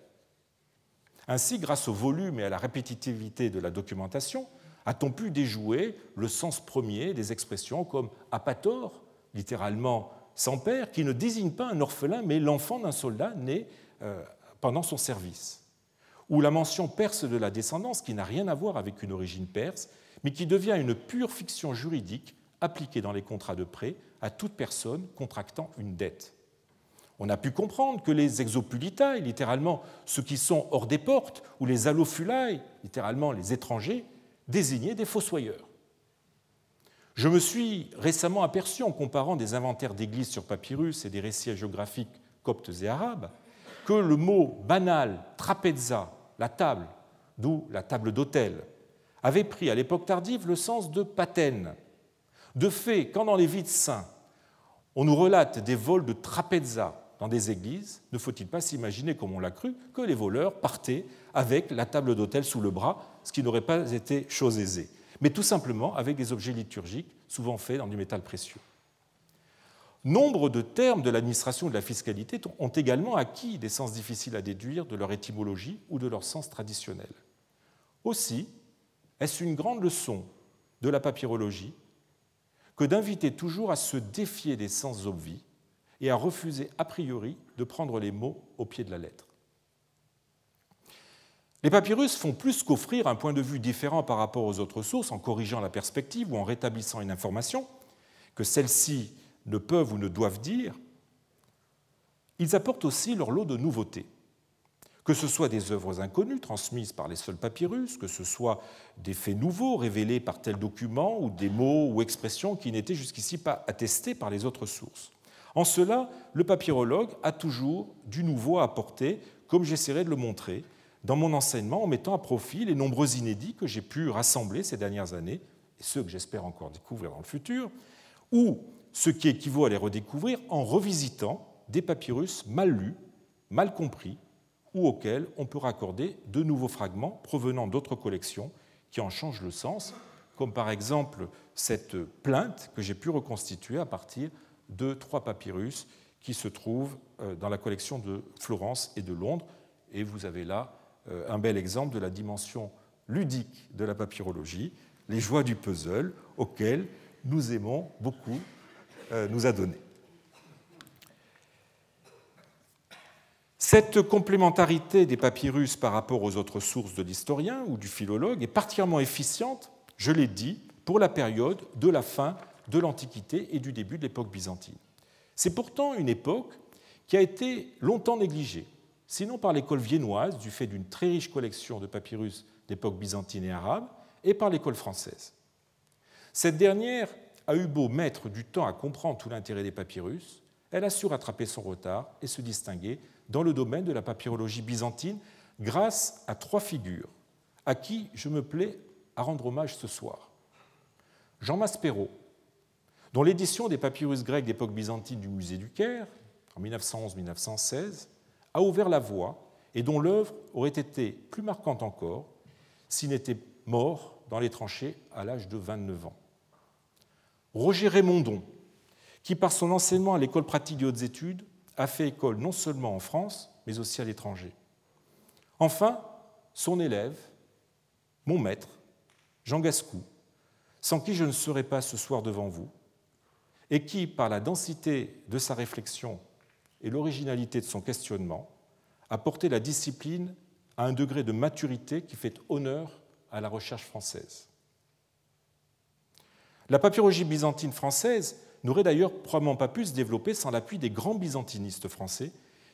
Ainsi, grâce au volume et à la répétitivité de la documentation, a-t-on pu déjouer le sens premier des expressions comme apator, littéralement sans père, qui ne désigne pas un orphelin, mais l'enfant d'un soldat né euh, pendant son service ou la mention perse de la descendance qui n'a rien à voir avec une origine perse, mais qui devient une pure fiction juridique appliquée dans les contrats de prêt à toute personne contractant une dette. On a pu comprendre que les exopulitae, littéralement ceux qui sont hors des portes, ou les allophilae, littéralement les étrangers, désignaient des fossoyeurs. Je me suis récemment aperçu, en comparant des inventaires d'églises sur papyrus et des récits géographiques coptes et arabes, que le mot banal trapeza la table, d'où la table d'autel, avait pris à l'époque tardive le sens de patène. De fait, quand dans les vides saints, on nous relate des vols de trapezza dans des églises, ne faut-il pas s'imaginer, comme on l'a cru, que les voleurs partaient avec la table d'autel sous le bras, ce qui n'aurait pas été chose aisée, mais tout simplement avec des objets liturgiques, souvent faits dans du métal précieux. Nombre de termes de l'administration de la fiscalité ont également acquis des sens difficiles à déduire de leur étymologie ou de leur sens traditionnel. Aussi, est-ce une grande leçon de la papyrologie que d'inviter toujours à se défier des sens obvis et à refuser a priori de prendre les mots au pied de la lettre. Les papyrus font plus qu'offrir un point de vue différent par rapport aux autres sources en corrigeant la perspective ou en rétablissant une information, que celle-ci ne peuvent ou ne doivent dire, ils apportent aussi leur lot de nouveautés. Que ce soit des œuvres inconnues transmises par les seuls papyrus, que ce soit des faits nouveaux révélés par tel document ou des mots ou expressions qui n'étaient jusqu'ici pas attestés par les autres sources. En cela, le papyrologue a toujours du nouveau à apporter, comme j'essaierai de le montrer dans mon enseignement en mettant à profit les nombreux inédits que j'ai pu rassembler ces dernières années, et ceux que j'espère encore découvrir dans le futur, ou ce qui équivaut à les redécouvrir en revisitant des papyrus mal lus, mal compris, ou auxquels on peut raccorder de nouveaux fragments provenant d'autres collections qui en changent le sens, comme par exemple cette plainte que j'ai pu reconstituer à partir de trois papyrus qui se trouvent euh, dans la collection de Florence et de Londres. Et vous avez là euh, un bel exemple de la dimension ludique de la papyrologie, les joies du puzzle auxquelles nous aimons beaucoup euh, nous a donné. Cette complémentarité des papyrus par rapport aux autres sources de l'historien ou du philologue est particulièrement efficiente, je l'ai dit, pour la période de la fin de l'Antiquité et du début de l'époque byzantine. C'est pourtant une époque qui a été longtemps négligée, sinon par l'école viennoise, du fait d'une très riche collection de papyrus d'époque byzantine et arabe, et par l'école française. Cette dernière a eu beau mettre du temps à comprendre tout l'intérêt des papyrus, elle a su rattraper son retard et se distinguer dans le domaine de la papyrologie byzantine grâce à trois figures à qui je me plais à rendre hommage ce soir. Jean Maspero, dont l'édition des papyrus grecs d'époque byzantine du musée du Caire, en 1911-1916, a ouvert la voie et dont l'œuvre aurait été plus marquante encore s'il n'était mort dans les tranchées à l'âge de 29 ans. Roger Raymondon, qui par son enseignement à l'école pratique des hautes études a fait école non seulement en France, mais aussi à l'étranger. Enfin, son élève, mon maître, Jean Gascou, sans qui je ne serais pas ce soir devant vous, et qui, par la densité de sa réflexion et l'originalité de son questionnement, a porté la discipline à un degré de maturité qui fait honneur à la recherche française. La papyrologie byzantine française n'aurait d'ailleurs probablement pas pu se développer sans l'appui des grands byzantinistes français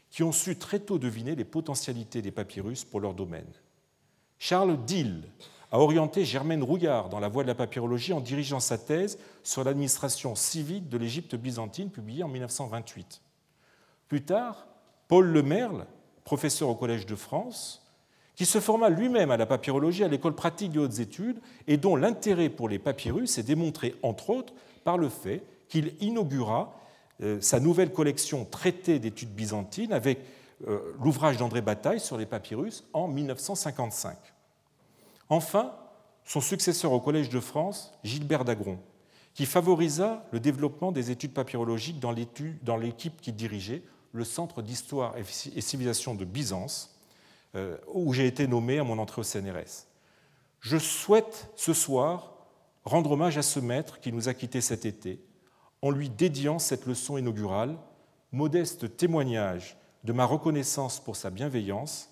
qui ont su très tôt deviner les potentialités des papyrus pour leur domaine. Charles Dill a orienté Germaine Rouillard dans la voie de la papyrologie en dirigeant sa thèse sur l'administration civile de l'Égypte byzantine publiée en 1928. Plus tard, Paul Lemerle, professeur au Collège de France, qui se forma lui-même à la papyrologie à l'école pratique de hautes études et dont l'intérêt pour les papyrus est démontré entre autres par le fait qu'il inaugura euh, sa nouvelle collection traitée d'études byzantines avec euh, l'ouvrage d'André Bataille sur les papyrus en 1955. Enfin, son successeur au Collège de France, Gilbert Dagron, qui favorisa le développement des études papyrologiques dans l'équipe qu'il dirigeait, le Centre d'histoire et civilisation de Byzance, euh, où j'ai été nommé à mon entrée au CNRS. Je souhaite ce soir rendre hommage à ce maître qui nous a quittés cet été, en lui dédiant cette leçon inaugurale, modeste témoignage de ma reconnaissance pour sa bienveillance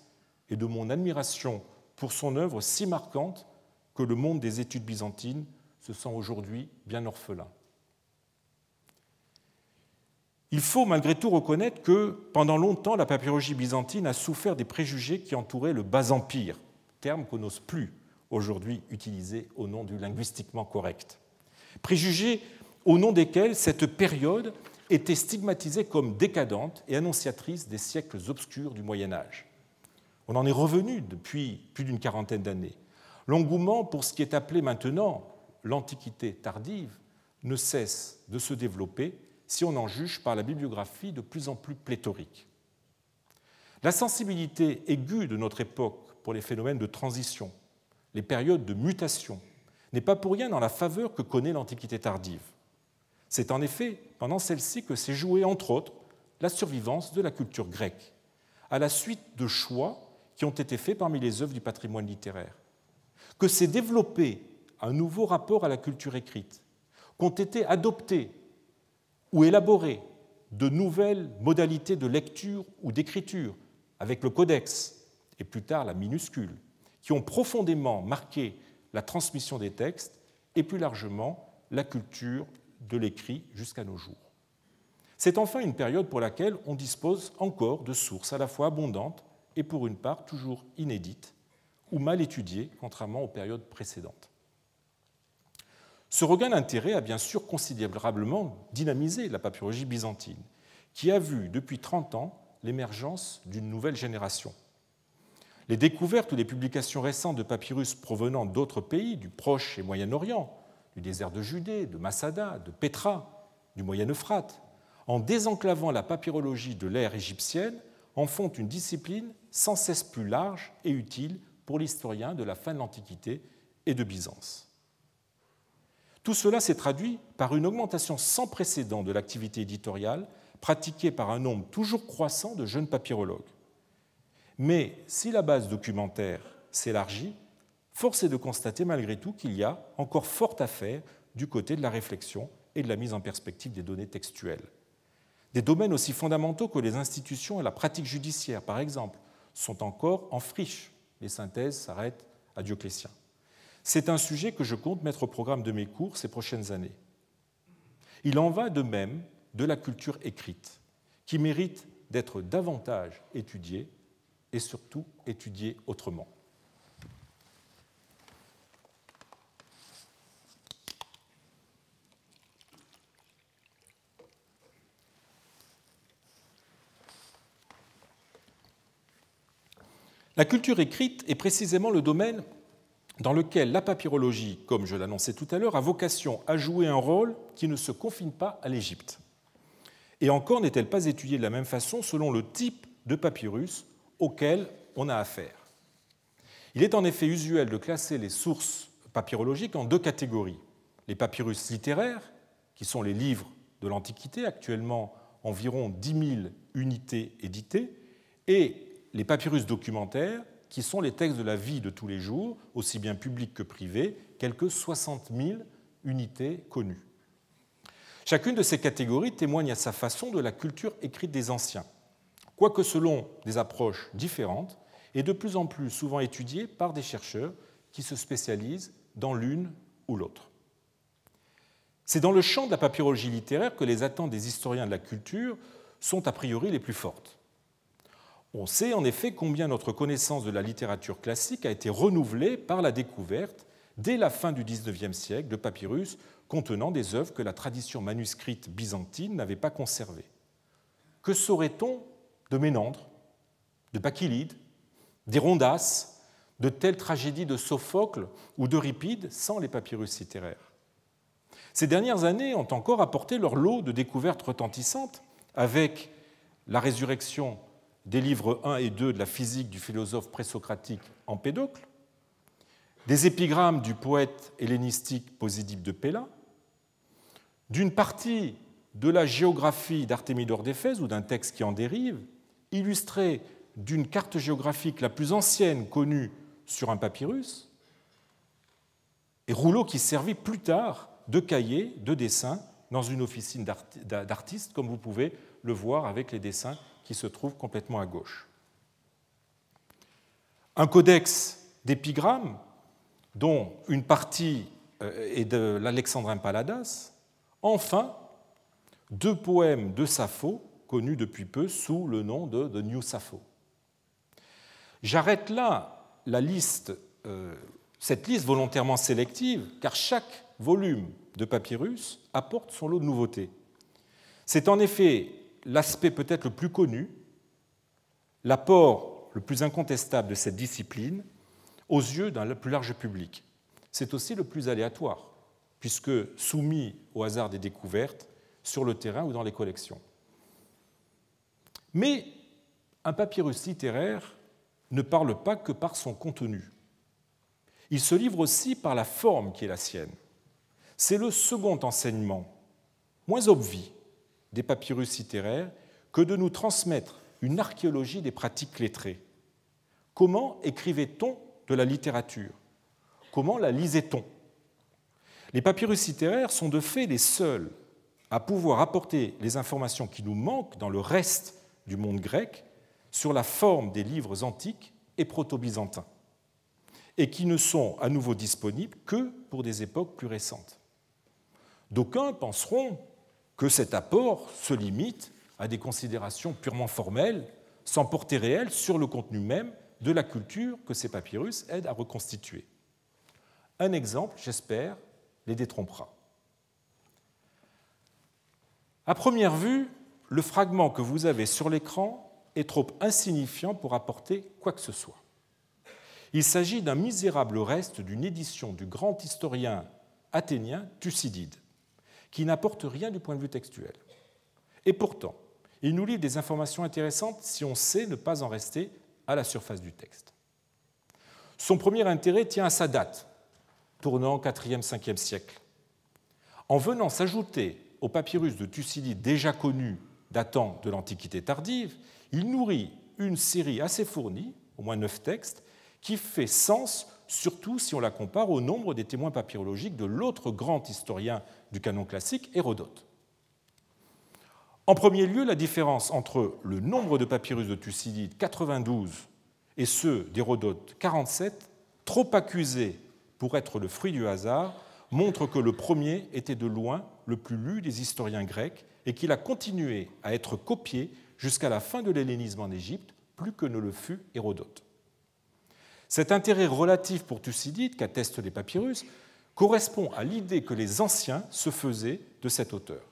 et de mon admiration pour son œuvre si marquante que le monde des études byzantines se sent aujourd'hui bien orphelin. Il faut malgré tout reconnaître que pendant longtemps, la papyrologie byzantine a souffert des préjugés qui entouraient le bas empire, terme qu'on n'ose plus aujourd'hui utiliser au nom du linguistiquement correct. Préjugés au nom desquels cette période était stigmatisée comme décadente et annonciatrice des siècles obscurs du Moyen Âge. On en est revenu depuis plus d'une quarantaine d'années. L'engouement pour ce qui est appelé maintenant l'Antiquité tardive ne cesse de se développer si on en juge par la bibliographie de plus en plus pléthorique. La sensibilité aiguë de notre époque pour les phénomènes de transition, les périodes de mutation, n'est pas pour rien dans la faveur que connaît l'Antiquité tardive. C'est en effet pendant celle-ci que s'est jouée, entre autres, la survivance de la culture grecque, à la suite de choix qui ont été faits parmi les œuvres du patrimoine littéraire, que s'est développé un nouveau rapport à la culture écrite, qu'ont été adoptées ou élaborées de nouvelles modalités de lecture ou d'écriture, avec le codex et plus tard la minuscule, qui ont profondément marqué la transmission des textes et plus largement la culture de l'écrit jusqu'à nos jours. C'est enfin une période pour laquelle on dispose encore de sources à la fois abondantes et pour une part toujours inédites ou mal étudiées, contrairement aux périodes précédentes. Ce regain d'intérêt a bien sûr considérablement dynamisé la papyrologie byzantine, qui a vu depuis 30 ans l'émergence d'une nouvelle génération. Les découvertes ou les publications récentes de papyrus provenant d'autres pays, du Proche et Moyen-Orient, du désert de Judée, de Massada, de Petra, du Moyen-Euphrate, en désenclavant la papyrologie de l'ère égyptienne, en font une discipline sans cesse plus large et utile pour l'historien de la fin de l'Antiquité et de Byzance. Tout cela s'est traduit par une augmentation sans précédent de l'activité éditoriale pratiquée par un nombre toujours croissant de jeunes papyrologues. Mais si la base documentaire s'élargit, force est de constater malgré tout qu'il y a encore fort à faire du côté de la réflexion et de la mise en perspective des données textuelles. Des domaines aussi fondamentaux que les institutions et la pratique judiciaire, par exemple, sont encore en friche. Les synthèses s'arrêtent à Dioclétien. C'est un sujet que je compte mettre au programme de mes cours ces prochaines années. Il en va de même de la culture écrite, qui mérite d'être davantage étudiée et surtout étudiée autrement. La culture écrite est précisément le domaine dans lequel la papyrologie, comme je l'annonçais tout à l'heure, a vocation à jouer un rôle qui ne se confine pas à l'Égypte. Et encore n'est-elle pas étudiée de la même façon selon le type de papyrus auquel on a affaire. Il est en effet usuel de classer les sources papyrologiques en deux catégories. Les papyrus littéraires, qui sont les livres de l'Antiquité, actuellement environ 10 000 unités éditées, et les papyrus documentaires, qui sont les textes de la vie de tous les jours, aussi bien publics que privés, quelques 60 000 unités connues. Chacune de ces catégories témoigne à sa façon de la culture écrite des anciens, quoique selon des approches différentes et de plus en plus souvent étudiées par des chercheurs qui se spécialisent dans l'une ou l'autre. C'est dans le champ de la papyrologie littéraire que les attentes des historiens de la culture sont a priori les plus fortes. On sait en effet combien notre connaissance de la littérature classique a été renouvelée par la découverte, dès la fin du XIXe siècle, de papyrus contenant des œuvres que la tradition manuscrite byzantine n'avait pas conservées. Que saurait-on de Ménandre, de Bakilide, d'Hérondas, de telles tragédies de Sophocle ou d'Euripide sans les papyrus littéraires? Ces dernières années ont encore apporté leur lot de découvertes retentissantes avec la résurrection des livres 1 et 2 de la physique du philosophe présocratique Empédocle, des épigrammes du poète hellénistique Posédipe de Péla, d'une partie de la géographie d'Artémidore d'Éphèse ou d'un texte qui en dérive, illustré d'une carte géographique la plus ancienne connue sur un papyrus, et rouleau qui servit plus tard de cahier de dessin dans une officine d'artistes, comme vous pouvez le voir avec les dessins qui se trouvent complètement à gauche. Un codex d'épigrammes, dont une partie euh, est de l'Alexandrin Paladas, enfin deux poèmes de Sappho, connus depuis peu sous le nom de The New Sappho. J'arrête là la liste, euh, cette liste volontairement sélective, car chaque volume de papyrus apporte son lot de nouveautés. C'est en effet l'aspect peut-être le plus connu, l'apport le plus incontestable de cette discipline aux yeux d'un plus large public. C'est aussi le plus aléatoire, puisque soumis au hasard des découvertes sur le terrain ou dans les collections. Mais un papyrus littéraire ne parle pas que par son contenu. Il se livre aussi par la forme qui est la sienne. C'est le second enseignement, moins obvi, des papyrus littéraires que de nous transmettre une archéologie des pratiques lettrées. Comment écrivait-on de la littérature? Comment la lisait-on? Les papyrus littéraires sont de fait les seuls à pouvoir apporter les informations qui nous manquent dans le reste du monde grec sur la forme des livres antiques et proto-byzantins, et qui ne sont à nouveau disponibles que pour des époques plus récentes. D'aucuns penseront que cet apport se limite à des considérations purement formelles, sans portée réelle sur le contenu même de la culture que ces papyrus aident à reconstituer. Un exemple, j'espère, les détrompera. À première vue, le fragment que vous avez sur l'écran est trop insignifiant pour apporter quoi que ce soit. Il s'agit d'un misérable reste d'une édition du grand historien athénien Thucydide, qui n'apporte rien du point de vue textuel. Et pourtant, il nous livre des informations intéressantes si on sait ne pas en rester à la surface du texte. Son premier intérêt tient à sa date, tournant 4e, 5e siècle. En venant s'ajouter au papyrus de Thucydide déjà connu datant de l'Antiquité tardive, il nourrit une série assez fournie, au moins neuf textes, qui fait sens surtout si on la compare au nombre des témoins papyrologiques de l'autre grand historien du canon classique, Hérodote. En premier lieu, la différence entre le nombre de papyrus de Thucydide, 92, et ceux d'Hérodote, 47, trop accusés pour être le fruit du hasard, montre que le premier était de loin le plus lu des historiens grecs et qu'il a continué à être copié jusqu'à la fin de l'hellénisme en Égypte, plus que ne le fut Hérodote. Cet intérêt relatif pour Thucydide, qu'attestent les papyrus, correspond à l'idée que les anciens se faisaient de cet auteur.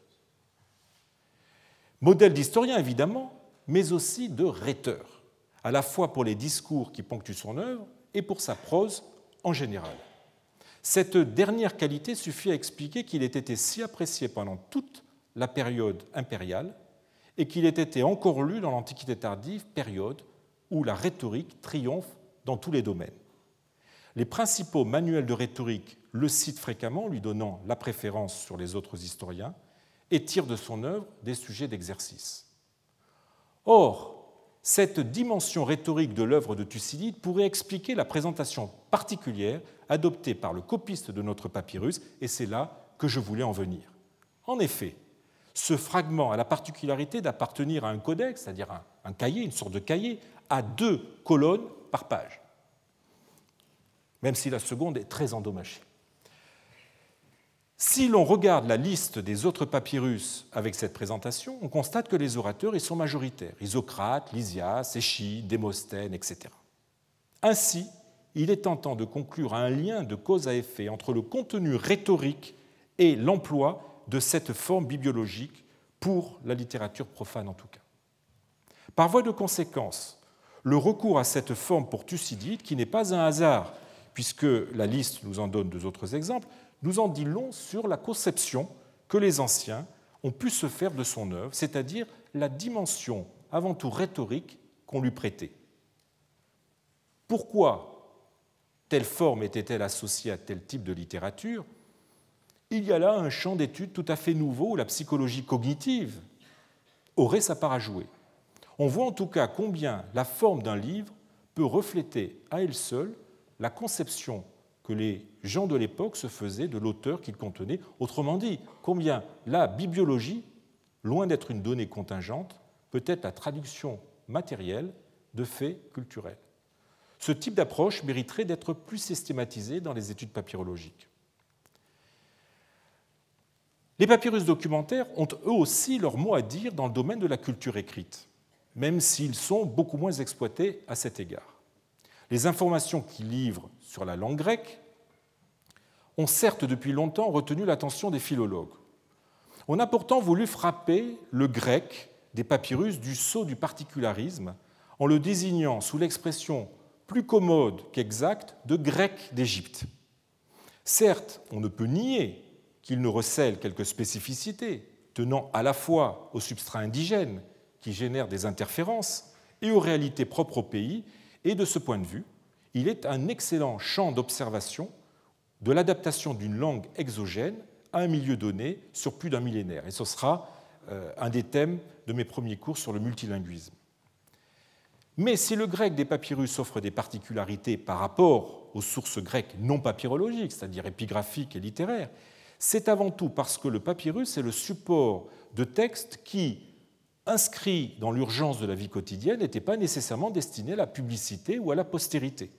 Modèle d'historien, évidemment, mais aussi de rhéteur, à la fois pour les discours qui ponctuent son œuvre et pour sa prose en général. Cette dernière qualité suffit à expliquer qu'il ait été si apprécié pendant toute la période impériale et qu'il ait été encore lu dans l'Antiquité tardive, période où la rhétorique triomphe dans tous les domaines. Les principaux manuels de rhétorique le citent fréquemment, lui donnant la préférence sur les autres historiens, et tirent de son œuvre des sujets d'exercice. Or, cette dimension rhétorique de l'œuvre de Thucydide pourrait expliquer la présentation particulière adoptée par le copiste de notre papyrus, et c'est là que je voulais en venir. En effet, ce fragment a la particularité d'appartenir à un codex, c'est-à-dire un, cahier, une sorte de cahier, à deux colonnes par page, même si la seconde est très endommagée. Si l'on regarde la liste des autres papyrus avec cette présentation, on constate que les orateurs y sont majoritaires Isocrate, Lysias, Échille, Démosthène, etc. Ainsi, il est tentant de conclure un lien de cause à effet entre le contenu rhétorique et l'emploi de cette forme bibliologique pour la littérature profane en tout cas. Par voie de conséquence, le recours à cette forme pour Thucydide, qui n'est pas un hasard, puisque la liste nous en donne deux autres exemples, nous en dit long sur la conception que les anciens ont pu se faire de son œuvre, c'est-à-dire la dimension avant tout rhétorique qu'on lui prêtait. Pourquoi telle forme était-elle associée à tel type de littérature? Il y a là un champ d'étude tout à fait nouveau où la psychologie cognitive aurait sa part à jouer. On voit en tout cas combien la forme d'un livre peut refléter à elle seule la conception que les gens de l'époque se faisaient de l'auteur qu'il contenait. Autrement dit, combien la bibliologie, loin d'être une donnée contingente, peut être la traduction matérielle de faits culturels. Ce type d'approche mériterait d'être plus systématisé dans les études papyrologiques. Les papyrus documentaires ont eux aussi leur mot à dire dans le domaine de la culture écrite, même s'ils sont beaucoup moins exploités à cet égard. Les informations qu'ils livrent sur la langue grecque ont certes depuis longtemps retenu l'attention des philologues. On a pourtant voulu frapper le grec des papyrus du sceau du particularisme en le désignant sous l'expression plus commode qu'exacte de grec d'Égypte. Certes, on ne peut nier qu'il ne recèle quelques spécificités tenant à la fois au substrat indigène qui génère des interférences et aux réalités propres au pays, et de ce point de vue, il est un excellent champ d'observation de l'adaptation d'une langue exogène à un milieu donné sur plus d'un millénaire. Et ce sera euh, un des thèmes de mes premiers cours sur le multilinguisme. Mais si le grec des papyrus offre des particularités par rapport aux sources grecques non papyrologiques, c'est-à-dire épigraphiques et littéraires, c'est avant tout parce que le papyrus est le support de textes qui, inscrits dans l'urgence de la vie quotidienne, n'étaient pas nécessairement destinés à la publicité ou à la postérité.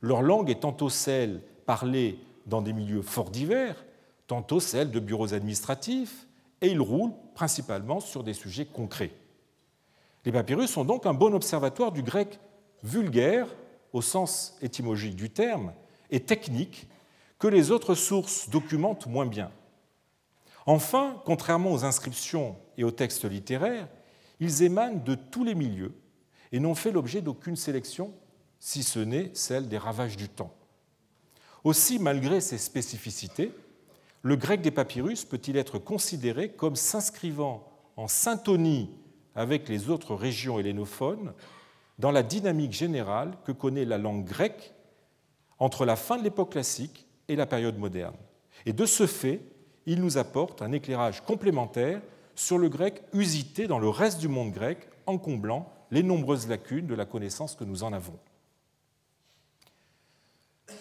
Leur langue est tantôt celle parlée dans des milieux fort divers, tantôt celle de bureaux administratifs, et ils roulent principalement sur des sujets concrets. Les papyrus sont donc un bon observatoire du grec vulgaire, au sens étymologique du terme, et technique, que les autres sources documentent moins bien. Enfin, contrairement aux inscriptions et aux textes littéraires, ils émanent de tous les milieux et n'ont fait l'objet d'aucune sélection, si ce n'est celle des ravages du temps. Aussi, malgré ces spécificités, le grec des papyrus peut-il être considéré comme s'inscrivant en syntonie avec les autres régions hellénophones dans la dynamique générale que connaît la langue grecque entre la fin de l'époque classique et la période moderne. Et de ce fait, il nous apporte un éclairage complémentaire sur le grec usité dans le reste du monde grec en comblant les nombreuses lacunes de la connaissance que nous en avons.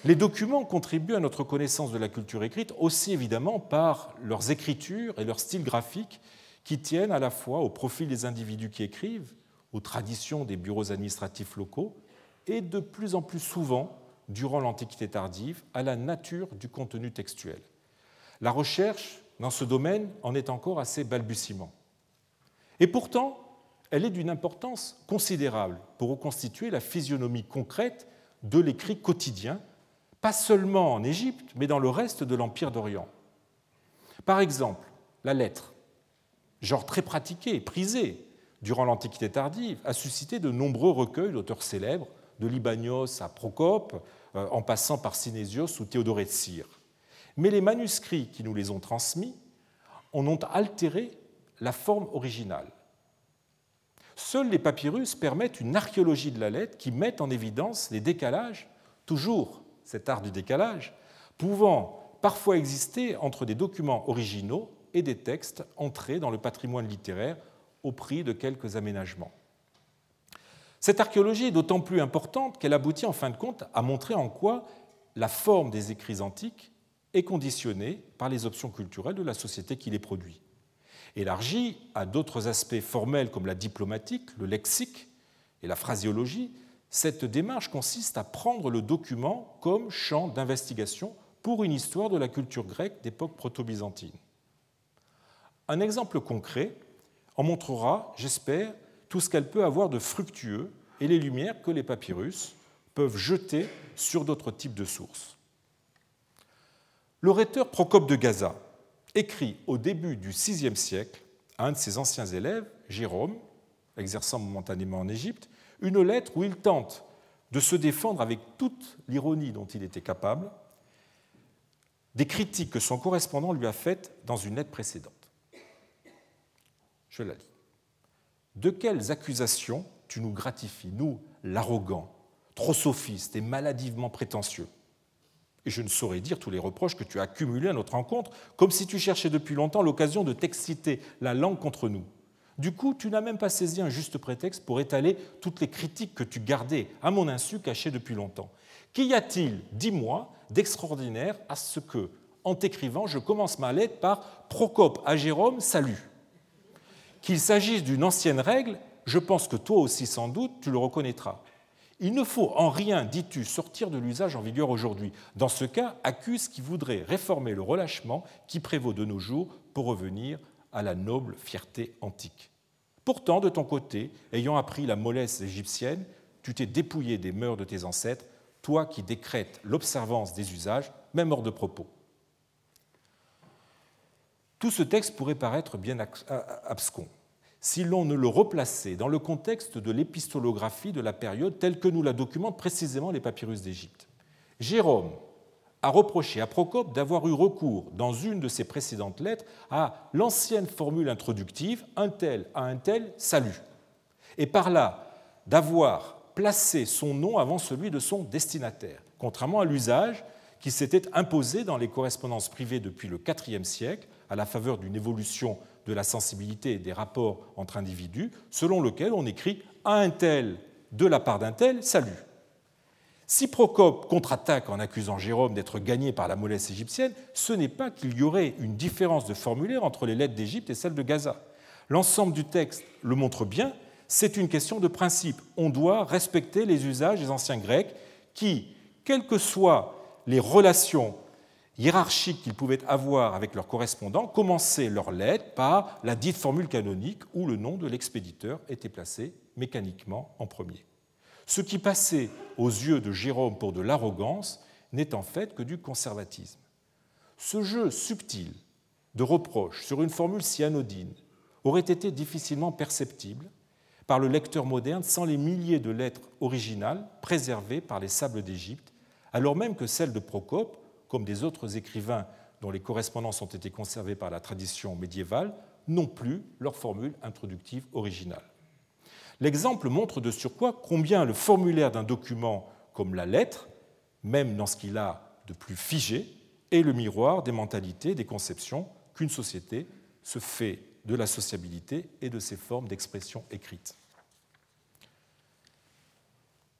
Les documents contribuent à notre connaissance de la culture écrite aussi évidemment par leurs écritures et leur style graphique qui tiennent à la fois au profil des individus qui écrivent, aux traditions des bureaux administratifs locaux et de plus en plus souvent, durant l'Antiquité tardive, à la nature du contenu textuel. La recherche dans ce domaine en est encore assez balbutiement. Et pourtant, elle est d'une importance considérable pour reconstituer la physionomie concrète de l'écrit quotidien, pas seulement en Égypte, mais dans le reste de l'Empire d'Orient. Par exemple, la lettre genre très pratiqué et prisé durant l'Antiquité tardive, a suscité de nombreux recueils d'auteurs célèbres, de Libanios à Procope, euh, en passant par Synésios ou Théodore de Cire. Mais les manuscrits qui nous les ont transmis en ont altéré la forme originale. Seuls les papyrus permettent une archéologie de la lettre qui met en évidence les décalages, toujours cet art du décalage, pouvant parfois exister entre des documents originaux et des textes entrés dans le patrimoine littéraire au prix de quelques aménagements. Cette archéologie est d'autant plus importante qu'elle aboutit en fin de compte à montrer en quoi la forme des écrits antiques est conditionnée par les options culturelles de la société qui les produit. Élargie à d'autres aspects formels comme la diplomatique, le lexique et la phraséologie, cette démarche consiste à prendre le document comme champ d'investigation pour une histoire de la culture grecque d'époque proto-byzantine. Un exemple concret en montrera, j'espère, tout ce qu'elle peut avoir de fructueux et les lumières que les papyrus peuvent jeter sur d'autres types de sources. Le rhéteur Procope de Gaza écrit au début du VIe siècle à un de ses anciens élèves, Jérôme, exerçant momentanément en Égypte, une lettre où il tente de se défendre avec toute l'ironie dont il était capable des critiques que son correspondant lui a faites dans une lettre précédente. Je la lis. De quelles accusations tu nous gratifies, nous, l'arrogant, trop sophiste et maladivement prétentieux? Et je ne saurais dire tous les reproches que tu as accumulés à notre rencontre, comme si tu cherchais depuis longtemps l'occasion de t'exciter la langue contre nous. Du coup, tu n'as même pas saisi un juste prétexte pour étaler toutes les critiques que tu gardais à mon insu cachées depuis longtemps. Qu'y a-t-il, dis-moi, d'extraordinaire à ce que, en t'écrivant, je commence ma lettre par Procope à Jérôme, salut Qu'il s'agisse d'une ancienne règle, je pense que toi aussi sans doute tu le reconnaîtras. Il ne faut en rien, dis-tu, sortir de l'usage en vigueur aujourd'hui. Dans ce cas, accuse qui voudrait réformer le relâchement qui prévaut de nos jours pour revenir à la noble fierté antique. Pourtant, de ton côté, ayant appris la mollesse égyptienne, tu t'es dépouillé des mœurs de tes ancêtres, toi qui décrètes l'observance des usages, même hors de propos. Tout ce texte pourrait paraître bien abscon si l'on ne le replaçait dans le contexte de l'épistolographie de la période telle que nous la documentent précisément les papyrus d'Égypte. Jérôme a reproché à Procope d'avoir eu recours, dans une de ses précédentes lettres, à l'ancienne formule introductive un tel à un tel salut, et par là d'avoir placé son nom avant celui de son destinataire, contrairement à l'usage qui s'était imposé dans les correspondances privées depuis le IVe siècle, à la faveur d'une évolution de la sensibilité des rapports entre individus, selon lequel on écrit à un tel de la part d'un tel salut. Si Procope contre-attaque en accusant Jérôme d'être gagné par la mollesse égyptienne, ce n'est pas qu'il y aurait une différence de formulaire entre les lettres d'Égypte et celles de Gaza. L'ensemble du texte le montre bien, c'est une question de principe. On doit respecter les usages des anciens Grecs qui, quelles que soient les relations hiérarchiques qu'ils pouvaient avoir avec leurs correspondants, commençaient leurs lettres par la dite formule canonique où le nom de l'expéditeur était placé mécaniquement en premier. Ce qui passait aux yeux de Jérôme pour de l'arrogance n'est en fait que du conservatisme. Ce jeu subtil de reproches sur une formule si anodine aurait été difficilement perceptible par le lecteur moderne sans les milliers de lettres originales préservées par les sables d'Égypte, alors même que celles de Procope, comme des autres écrivains dont les correspondances ont été conservées par la tradition médiévale, n'ont plus leur formule introductive originale. L'exemple montre de surcroît combien le formulaire d'un document comme la lettre, même dans ce qu'il a de plus figé, est le miroir des mentalités, des conceptions qu'une société se fait de la sociabilité et de ses formes d'expression écrite.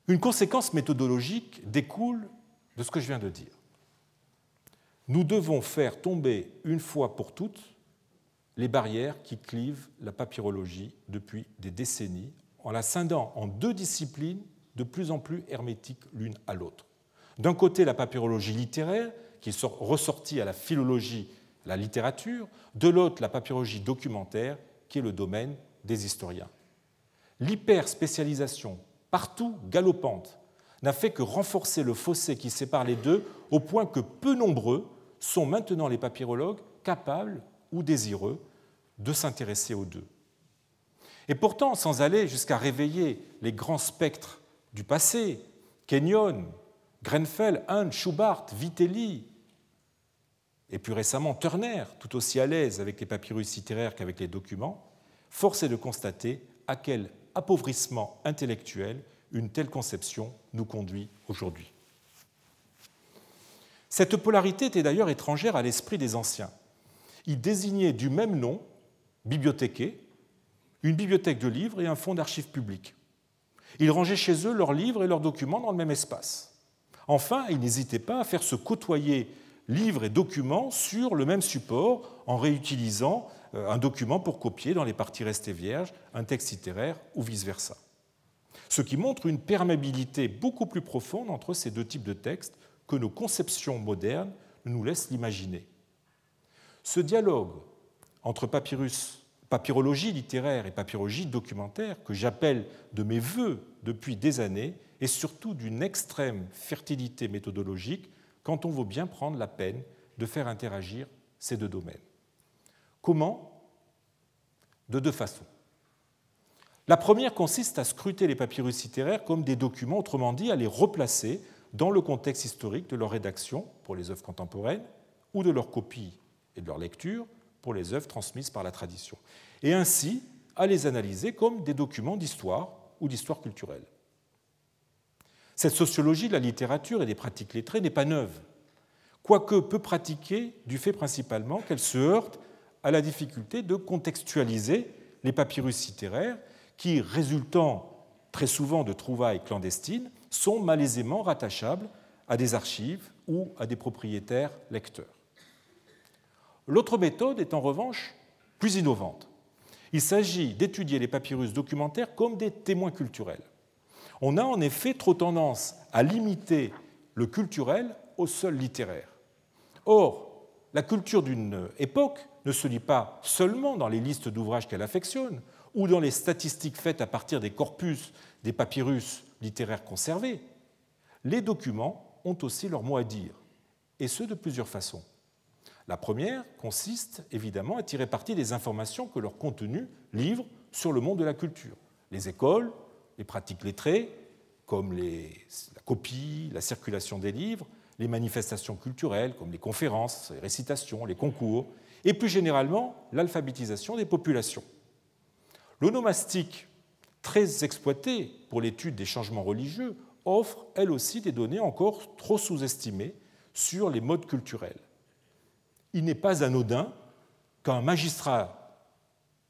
Une conséquence méthodologique découle de ce que je viens de dire. Nous devons faire tomber une fois pour toutes les barrières qui clivent la papyrologie depuis des décennies en la scindant en deux disciplines de plus en plus hermétiques l'une à l'autre. D'un côté, la papyrologie littéraire, qui est ressortie à la philologie, la littérature, de l'autre, la papyrologie documentaire, qui est le domaine des historiens. L'hyper-spécialisation, partout galopante, n'a fait que renforcer le fossé qui sépare les deux, au point que peu nombreux sont maintenant les papyrologues capables ou désireux de s'intéresser aux deux. Et pourtant, sans aller jusqu'à réveiller les grands spectres du passé, Kenyon, Grenfell, Hunt, Schubart, Vitelli, et plus récemment Turner, tout aussi à l'aise avec les papyrus littéraires qu'avec les documents, force est de constater à quel appauvrissement intellectuel une telle conception nous conduit aujourd'hui. Cette polarité était d'ailleurs étrangère à l'esprit des anciens. Ils désignaient du même nom, bibliothéqués, une bibliothèque de livres et un fonds d'archives publiques. Ils rangeaient chez eux leurs livres et leurs documents dans le même espace. Enfin, ils n'hésitaient pas à faire se côtoyer livres et documents sur le même support en réutilisant euh, un document pour copier dans les parties restées vierges un texte littéraire ou vice-versa. Ce qui montre une perméabilité beaucoup plus profonde entre ces deux types de textes que nos conceptions modernes nous laisse l'imaginer. Ce dialogue entre papyrus, papyrologie littéraire et papyrologie documentaire, que j'appelle de mes voeux depuis des années, est surtout d'une extrême fertilité méthodologique quand on veut bien prendre la peine de faire interagir ces deux domaines. Comment? De deux façons. La première consiste à scruter les papyrus littéraires comme des documents, autrement dit, à les replacer dans le contexte historique de leur rédaction pour les œuvres contemporaines ou de leur copie et de leur lecture pour les œuvres transmises par la tradition, et ainsi à les analyser comme des documents d'histoire ou d'histoire culturelle. Cette sociologie de la littérature et des pratiques lettrées n'est pas neuve, quoique peu pratiquée du fait principalement qu'elle se heurte à la difficulté de contextualiser les papyrus littéraires qui, résultant très souvent de trouvailles clandestines, sont malaisément rattachables à des archives ou à des propriétaires lecteurs. L'autre méthode est en revanche plus innovante. Il s'agit d'étudier les papyrus documentaires comme des témoins culturels. On a en effet trop tendance à limiter le culturel au seul littéraire. Or, la culture d'une époque ne se lit pas seulement dans les listes d'ouvrages qu'elle affectionne ou dans les statistiques faites à partir des corpus des papyrus littéraires conservés. Les documents ont aussi leur mot à dire, et ce de plusieurs façons. La première consiste évidemment à tirer parti des informations que leur contenu livre sur le monde de la culture. Les écoles, les pratiques lettrées, comme la copie, la circulation des livres, les manifestations culturelles, comme les conférences, les récitations, les concours, et plus généralement l'alphabétisation des populations. L'onomastique, très exploitée pour l'étude des changements religieux, offre elle aussi des données encore trop sous-estimées sur les modes culturels. Il n'est pas anodin qu'un magistrat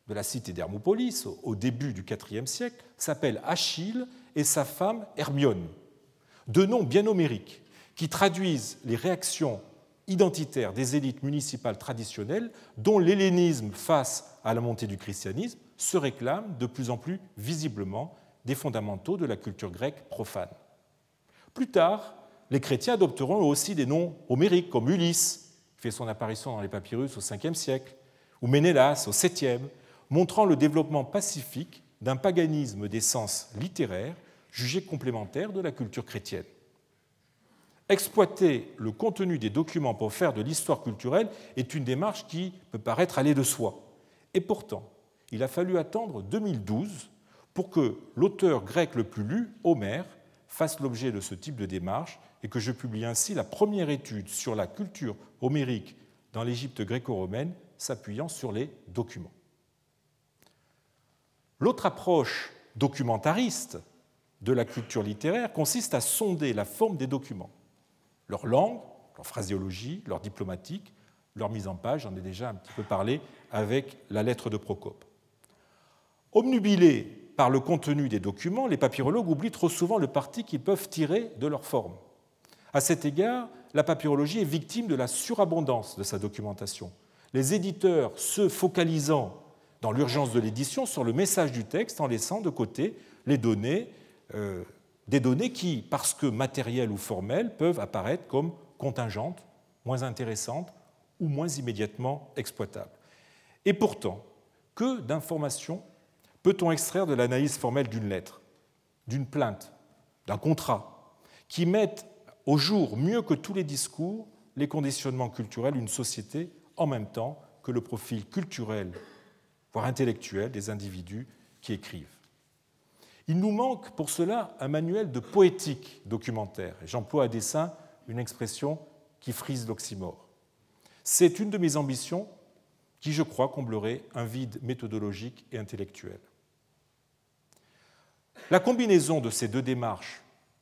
de la cité d'Hermopolis, au début du IVe siècle, s'appelle Achille et sa femme Hermione, deux noms bien homériques qui traduisent les réactions identitaires des élites municipales traditionnelles dont l'hellénisme face à la montée du christianisme se réclame de plus en plus visiblement des fondamentaux de la culture grecque profane. Plus tard, les chrétiens adopteront aussi des noms homériques comme Ulysse, fait son apparition dans les papyrus au 5e siècle, ou Ménélas au 7e, montrant le développement pacifique d'un paganisme d'essence littéraire jugé complémentaire de la culture chrétienne. Exploiter le contenu des documents pour faire de l'histoire culturelle est une démarche qui peut paraître aller de soi. Et pourtant, il a fallu attendre 2012 pour que l'auteur grec le plus lu, Homère, fasse l'objet de ce type de démarche et que je publie ainsi la première étude sur la culture homérique dans l'Égypte gréco-romaine s'appuyant sur les documents. L'autre approche documentariste de la culture littéraire consiste à sonder la forme des documents, leur langue, leur phraséologie, leur diplomatique, leur mise en page, j'en ai déjà un petit peu parlé avec la lettre de Procope. Omnubilés par le contenu des documents, les papyrologues oublient trop souvent le parti qu'ils peuvent tirer de leur forme. À cet égard, la papyrologie est victime de la surabondance de sa documentation. Les éditeurs se focalisant dans l'urgence de l'édition sur le message du texte en laissant de côté les données, euh, des données qui, parce que matérielles ou formelles, peuvent apparaître comme contingentes, moins intéressantes ou moins immédiatement exploitables. Et pourtant, que d'informations peut-on extraire de l'analyse formelle d'une lettre, d'une plainte, d'un contrat, qui mettent au jour, mieux que tous les discours, les conditionnements culturels d'une société en même temps que le profil culturel, voire intellectuel des individus qui écrivent? Il nous manque pour cela un manuel de poétique documentaire, et j'emploie à dessein une expression qui frise l'oxymore. C'est une de mes ambitions qui, je crois, comblerait un vide méthodologique et intellectuel. La combinaison de ces deux démarches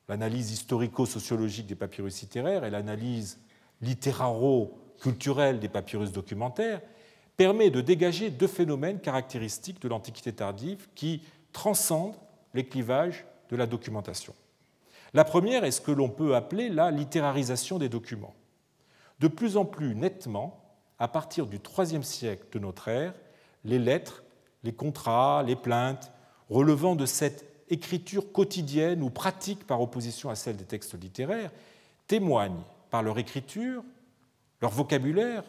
l'analyse historico-sociologique des papyrus littéraires et l'analyse littéraro-culturelle des papyrus documentaires, permet de dégager deux phénomènes caractéristiques de l'Antiquité tardive qui transcendent les clivages de la documentation. La première est ce que l'on peut appeler la littérarisation des documents. De plus en plus nettement, à partir du IIIe siècle de notre ère, les lettres, les contrats, les plaintes relevant de cette écriture quotidienne ou pratique par opposition à celle des textes littéraires, témoignent par leur écriture leur vocabulaire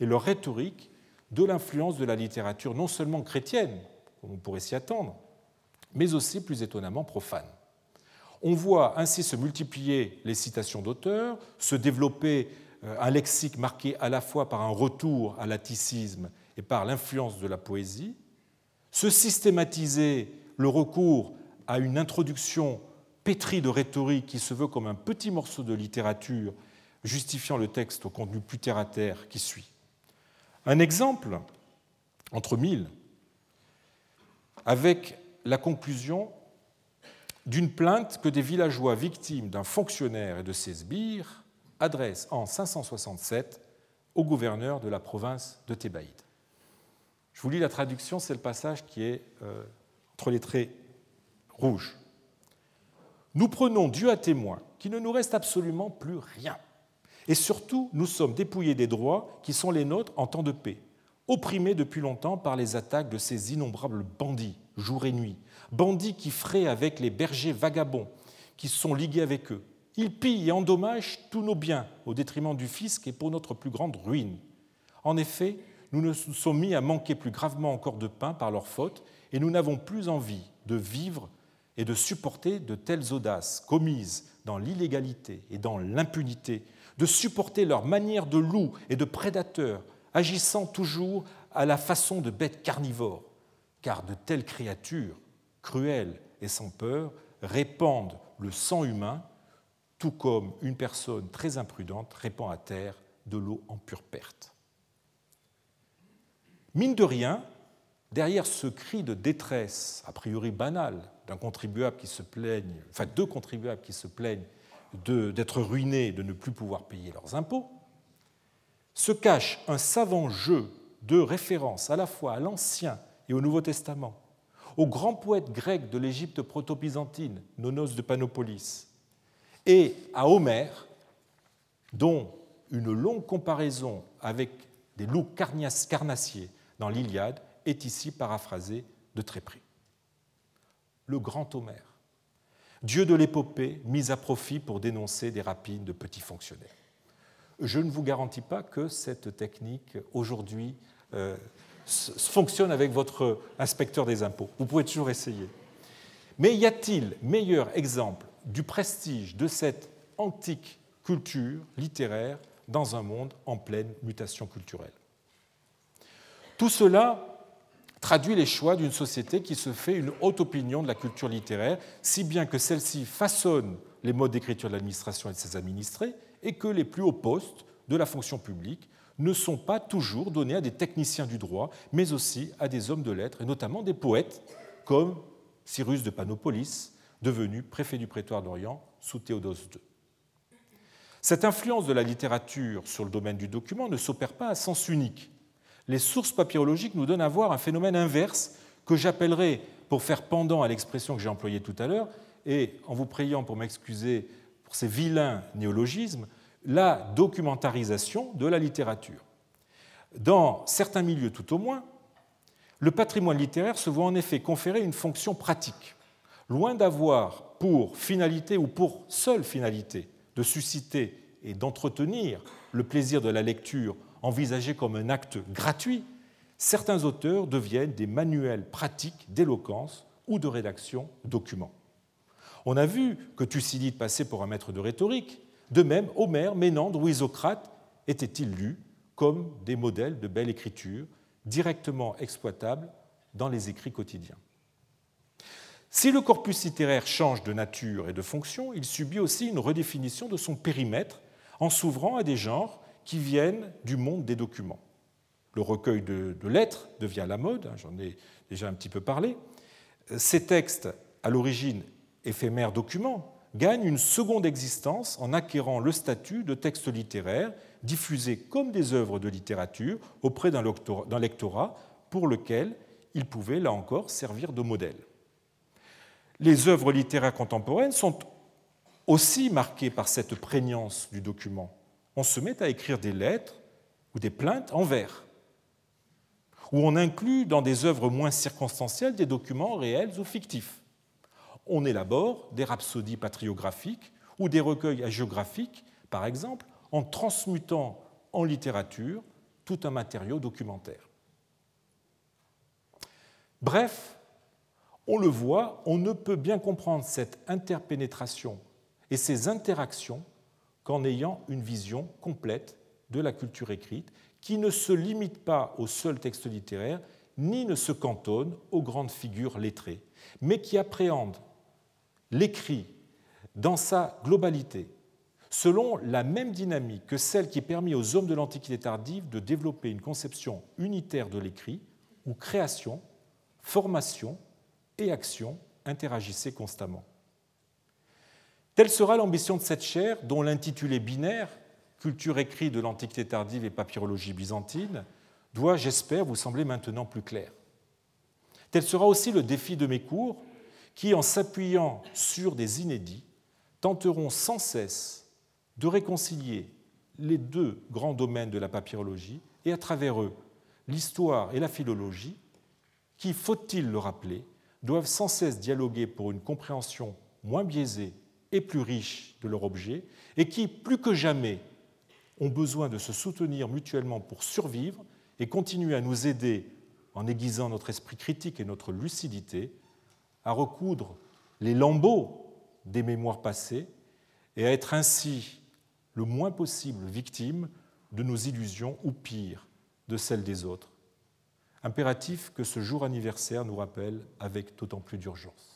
et leur rhétorique de l'influence de la littérature non seulement chrétienne, comme on pourrait s'y attendre, mais aussi plus étonnamment profane. On voit ainsi se multiplier les citations d'auteurs, se développer euh, un lexique marqué à la fois par un retour à l'atticisme et par l'influence de la poésie, se systématiser le recours à une introduction pétrie de rhétorique qui se veut comme un petit morceau de littérature justifiant le texte au contenu plus terre-à-terre qui suit. Un exemple, entre mille, avec la conclusion d'une plainte que des villageois victimes d'un fonctionnaire et de ses sbires adressent en 567 au gouverneur de la province de Thébaïde. Je vous lis la traduction, c'est le passage qui est euh, entre les traits rouges. Nous prenons Dieu à témoin qu'il ne nous reste absolument plus rien. Et surtout, nous sommes dépouillés des droits qui sont les nôtres en temps de paix, opprimés depuis longtemps par les attaques de ces innombrables bandits, jour et nuit, bandits qui fraient avec les bergers vagabonds qui sont ligués avec eux. Ils pillent et endommagent tous nos biens au détriment du fisc et pour notre plus grande ruine. En effet, nous nous sommes mis à manquer plus gravement encore de pain par leur faute et nous n'avons plus envie de vivre et de supporter de telles audaces commises dans l'illégalité et dans l'impunité, de supporter leur manière de loup et de prédateurs, agissant toujours à la façon de bêtes carnivores, car de telles créatures, cruelles et sans peur, répandent le sang humain, tout comme une personne très imprudente répand à terre de l'eau en pure perte. Mine de rien, derrière ce cri de détresse, a priori banal, d'un contribuable qui se plaigne, enfin deux contribuables qui se plaignent d'être ruinés, de ne plus pouvoir payer leurs impôts, se cache un savant jeu de référence à la fois à l'Ancien et au Nouveau Testament, au grand poète grec de l'Égypte proto-byzantine, Nonos de Panopolis, et à Homère, dont une longue comparaison avec des loups carnassiers dans l'Iliade est ici paraphrasée de très près le grand Homère, dieu de l'épopée mis à profit pour dénoncer des rapines de petits fonctionnaires. Je ne vous garantis pas que cette technique aujourd'hui euh, fonctionne avec votre inspecteur des impôts. Vous pouvez toujours essayer. Mais y a-t-il meilleur exemple du prestige de cette antique culture littéraire dans un monde en pleine mutation culturelle? Tout cela traduit les choix d'une société qui se fait une haute opinion de la culture littéraire, si bien que celle-ci façonne les modes d'écriture de l'administration et de ses administrés, et que les plus hauts postes de la fonction publique ne sont pas toujours donnés à des techniciens du droit, mais aussi à des hommes de lettres, et notamment des poètes, comme Cyrus de Panopolis, devenu préfet du prétoire d'Orient sous Théodose II. Cette influence de la littérature sur le domaine du document ne s'opère pas à sens unique les sources papyrologiques nous donnent à voir un phénomène inverse que j'appellerai, pour faire pendant à l'expression que j'ai employée tout à l'heure, et en vous priant pour m'excuser pour ces vilains néologismes, la documentarisation de la littérature. Dans certains milieux tout au moins, le patrimoine littéraire se voit en effet conférer une fonction pratique. Loin d'avoir pour finalité ou pour seule finalité de susciter et d'entretenir le plaisir de la lecture envisagés comme un acte gratuit, certains auteurs deviennent des manuels pratiques d'éloquence ou de rédaction documents. On a vu que Thucydide passait pour un maître de rhétorique, de même Homère, Ménandre ou Isocrate étaient-ils lus comme des modèles de belle écriture directement exploitables dans les écrits quotidiens? Si le corpus littéraire change de nature et de fonction, il subit aussi une redéfinition de son périmètre en s'ouvrant à des genres qui viennent du monde des documents. Le recueil de, lettres devient la mode, hein, j'en ai déjà un petit peu parlé. Ces textes, à l'origine éphémères documents, gagnent une seconde existence en acquérant le statut de texte littéraire diffusé comme des œuvres de littérature auprès d'un lectorat pour lequel ils pouvaient, là encore, servir de modèle. Les œuvres littéraires contemporaines sont aussi marquées par cette prégnance du document on se met à écrire des lettres ou des plaintes en vers, où on inclut dans des œuvres moins circonstancielles des documents réels ou fictifs. On élabore des rhapsodies patriographiques ou des recueils hagiographiques, par exemple, en transmutant en littérature tout un matériau documentaire. Bref, on le voit, on ne peut bien comprendre cette interpénétration et ces interactions qu'en ayant une vision complète de la culture écrite qui ne se limite pas au seul texte littéraire ni ne se cantonne aux grandes figures lettrées, mais qui appréhende l'écrit dans sa globalité, selon la même dynamique que celle qui permet aux hommes de l'Antiquité tardive de développer une conception unitaire de l'écrit, où création, formation et action interagissaient constamment. Telle sera l'ambition de cette chaire, dont l'intitulé binaire, Culture écrite de l'Antiquité tardive et papyrologie byzantine, doit, j'espère, vous sembler maintenant plus clair. Tel sera aussi le défi de mes cours, qui, en s'appuyant sur des inédits, tenteront sans cesse de réconcilier les deux grands domaines de la papyrologie et à travers eux l'histoire et la philologie, qui, faut-il le rappeler, doivent sans cesse dialoguer pour une compréhension moins biaisée et plus riche de leur objet, et qui, plus que jamais, ont besoin de se soutenir mutuellement pour survivre et continuer à nous aider, en aiguisant notre esprit critique et notre lucidité, à recoudre les lambeaux des mémoires passées et à être ainsi le moins possible victime de nos illusions ou pire, de celles des autres. Impératif que ce jour anniversaire nous rappelle avec d'autant plus d'urgence.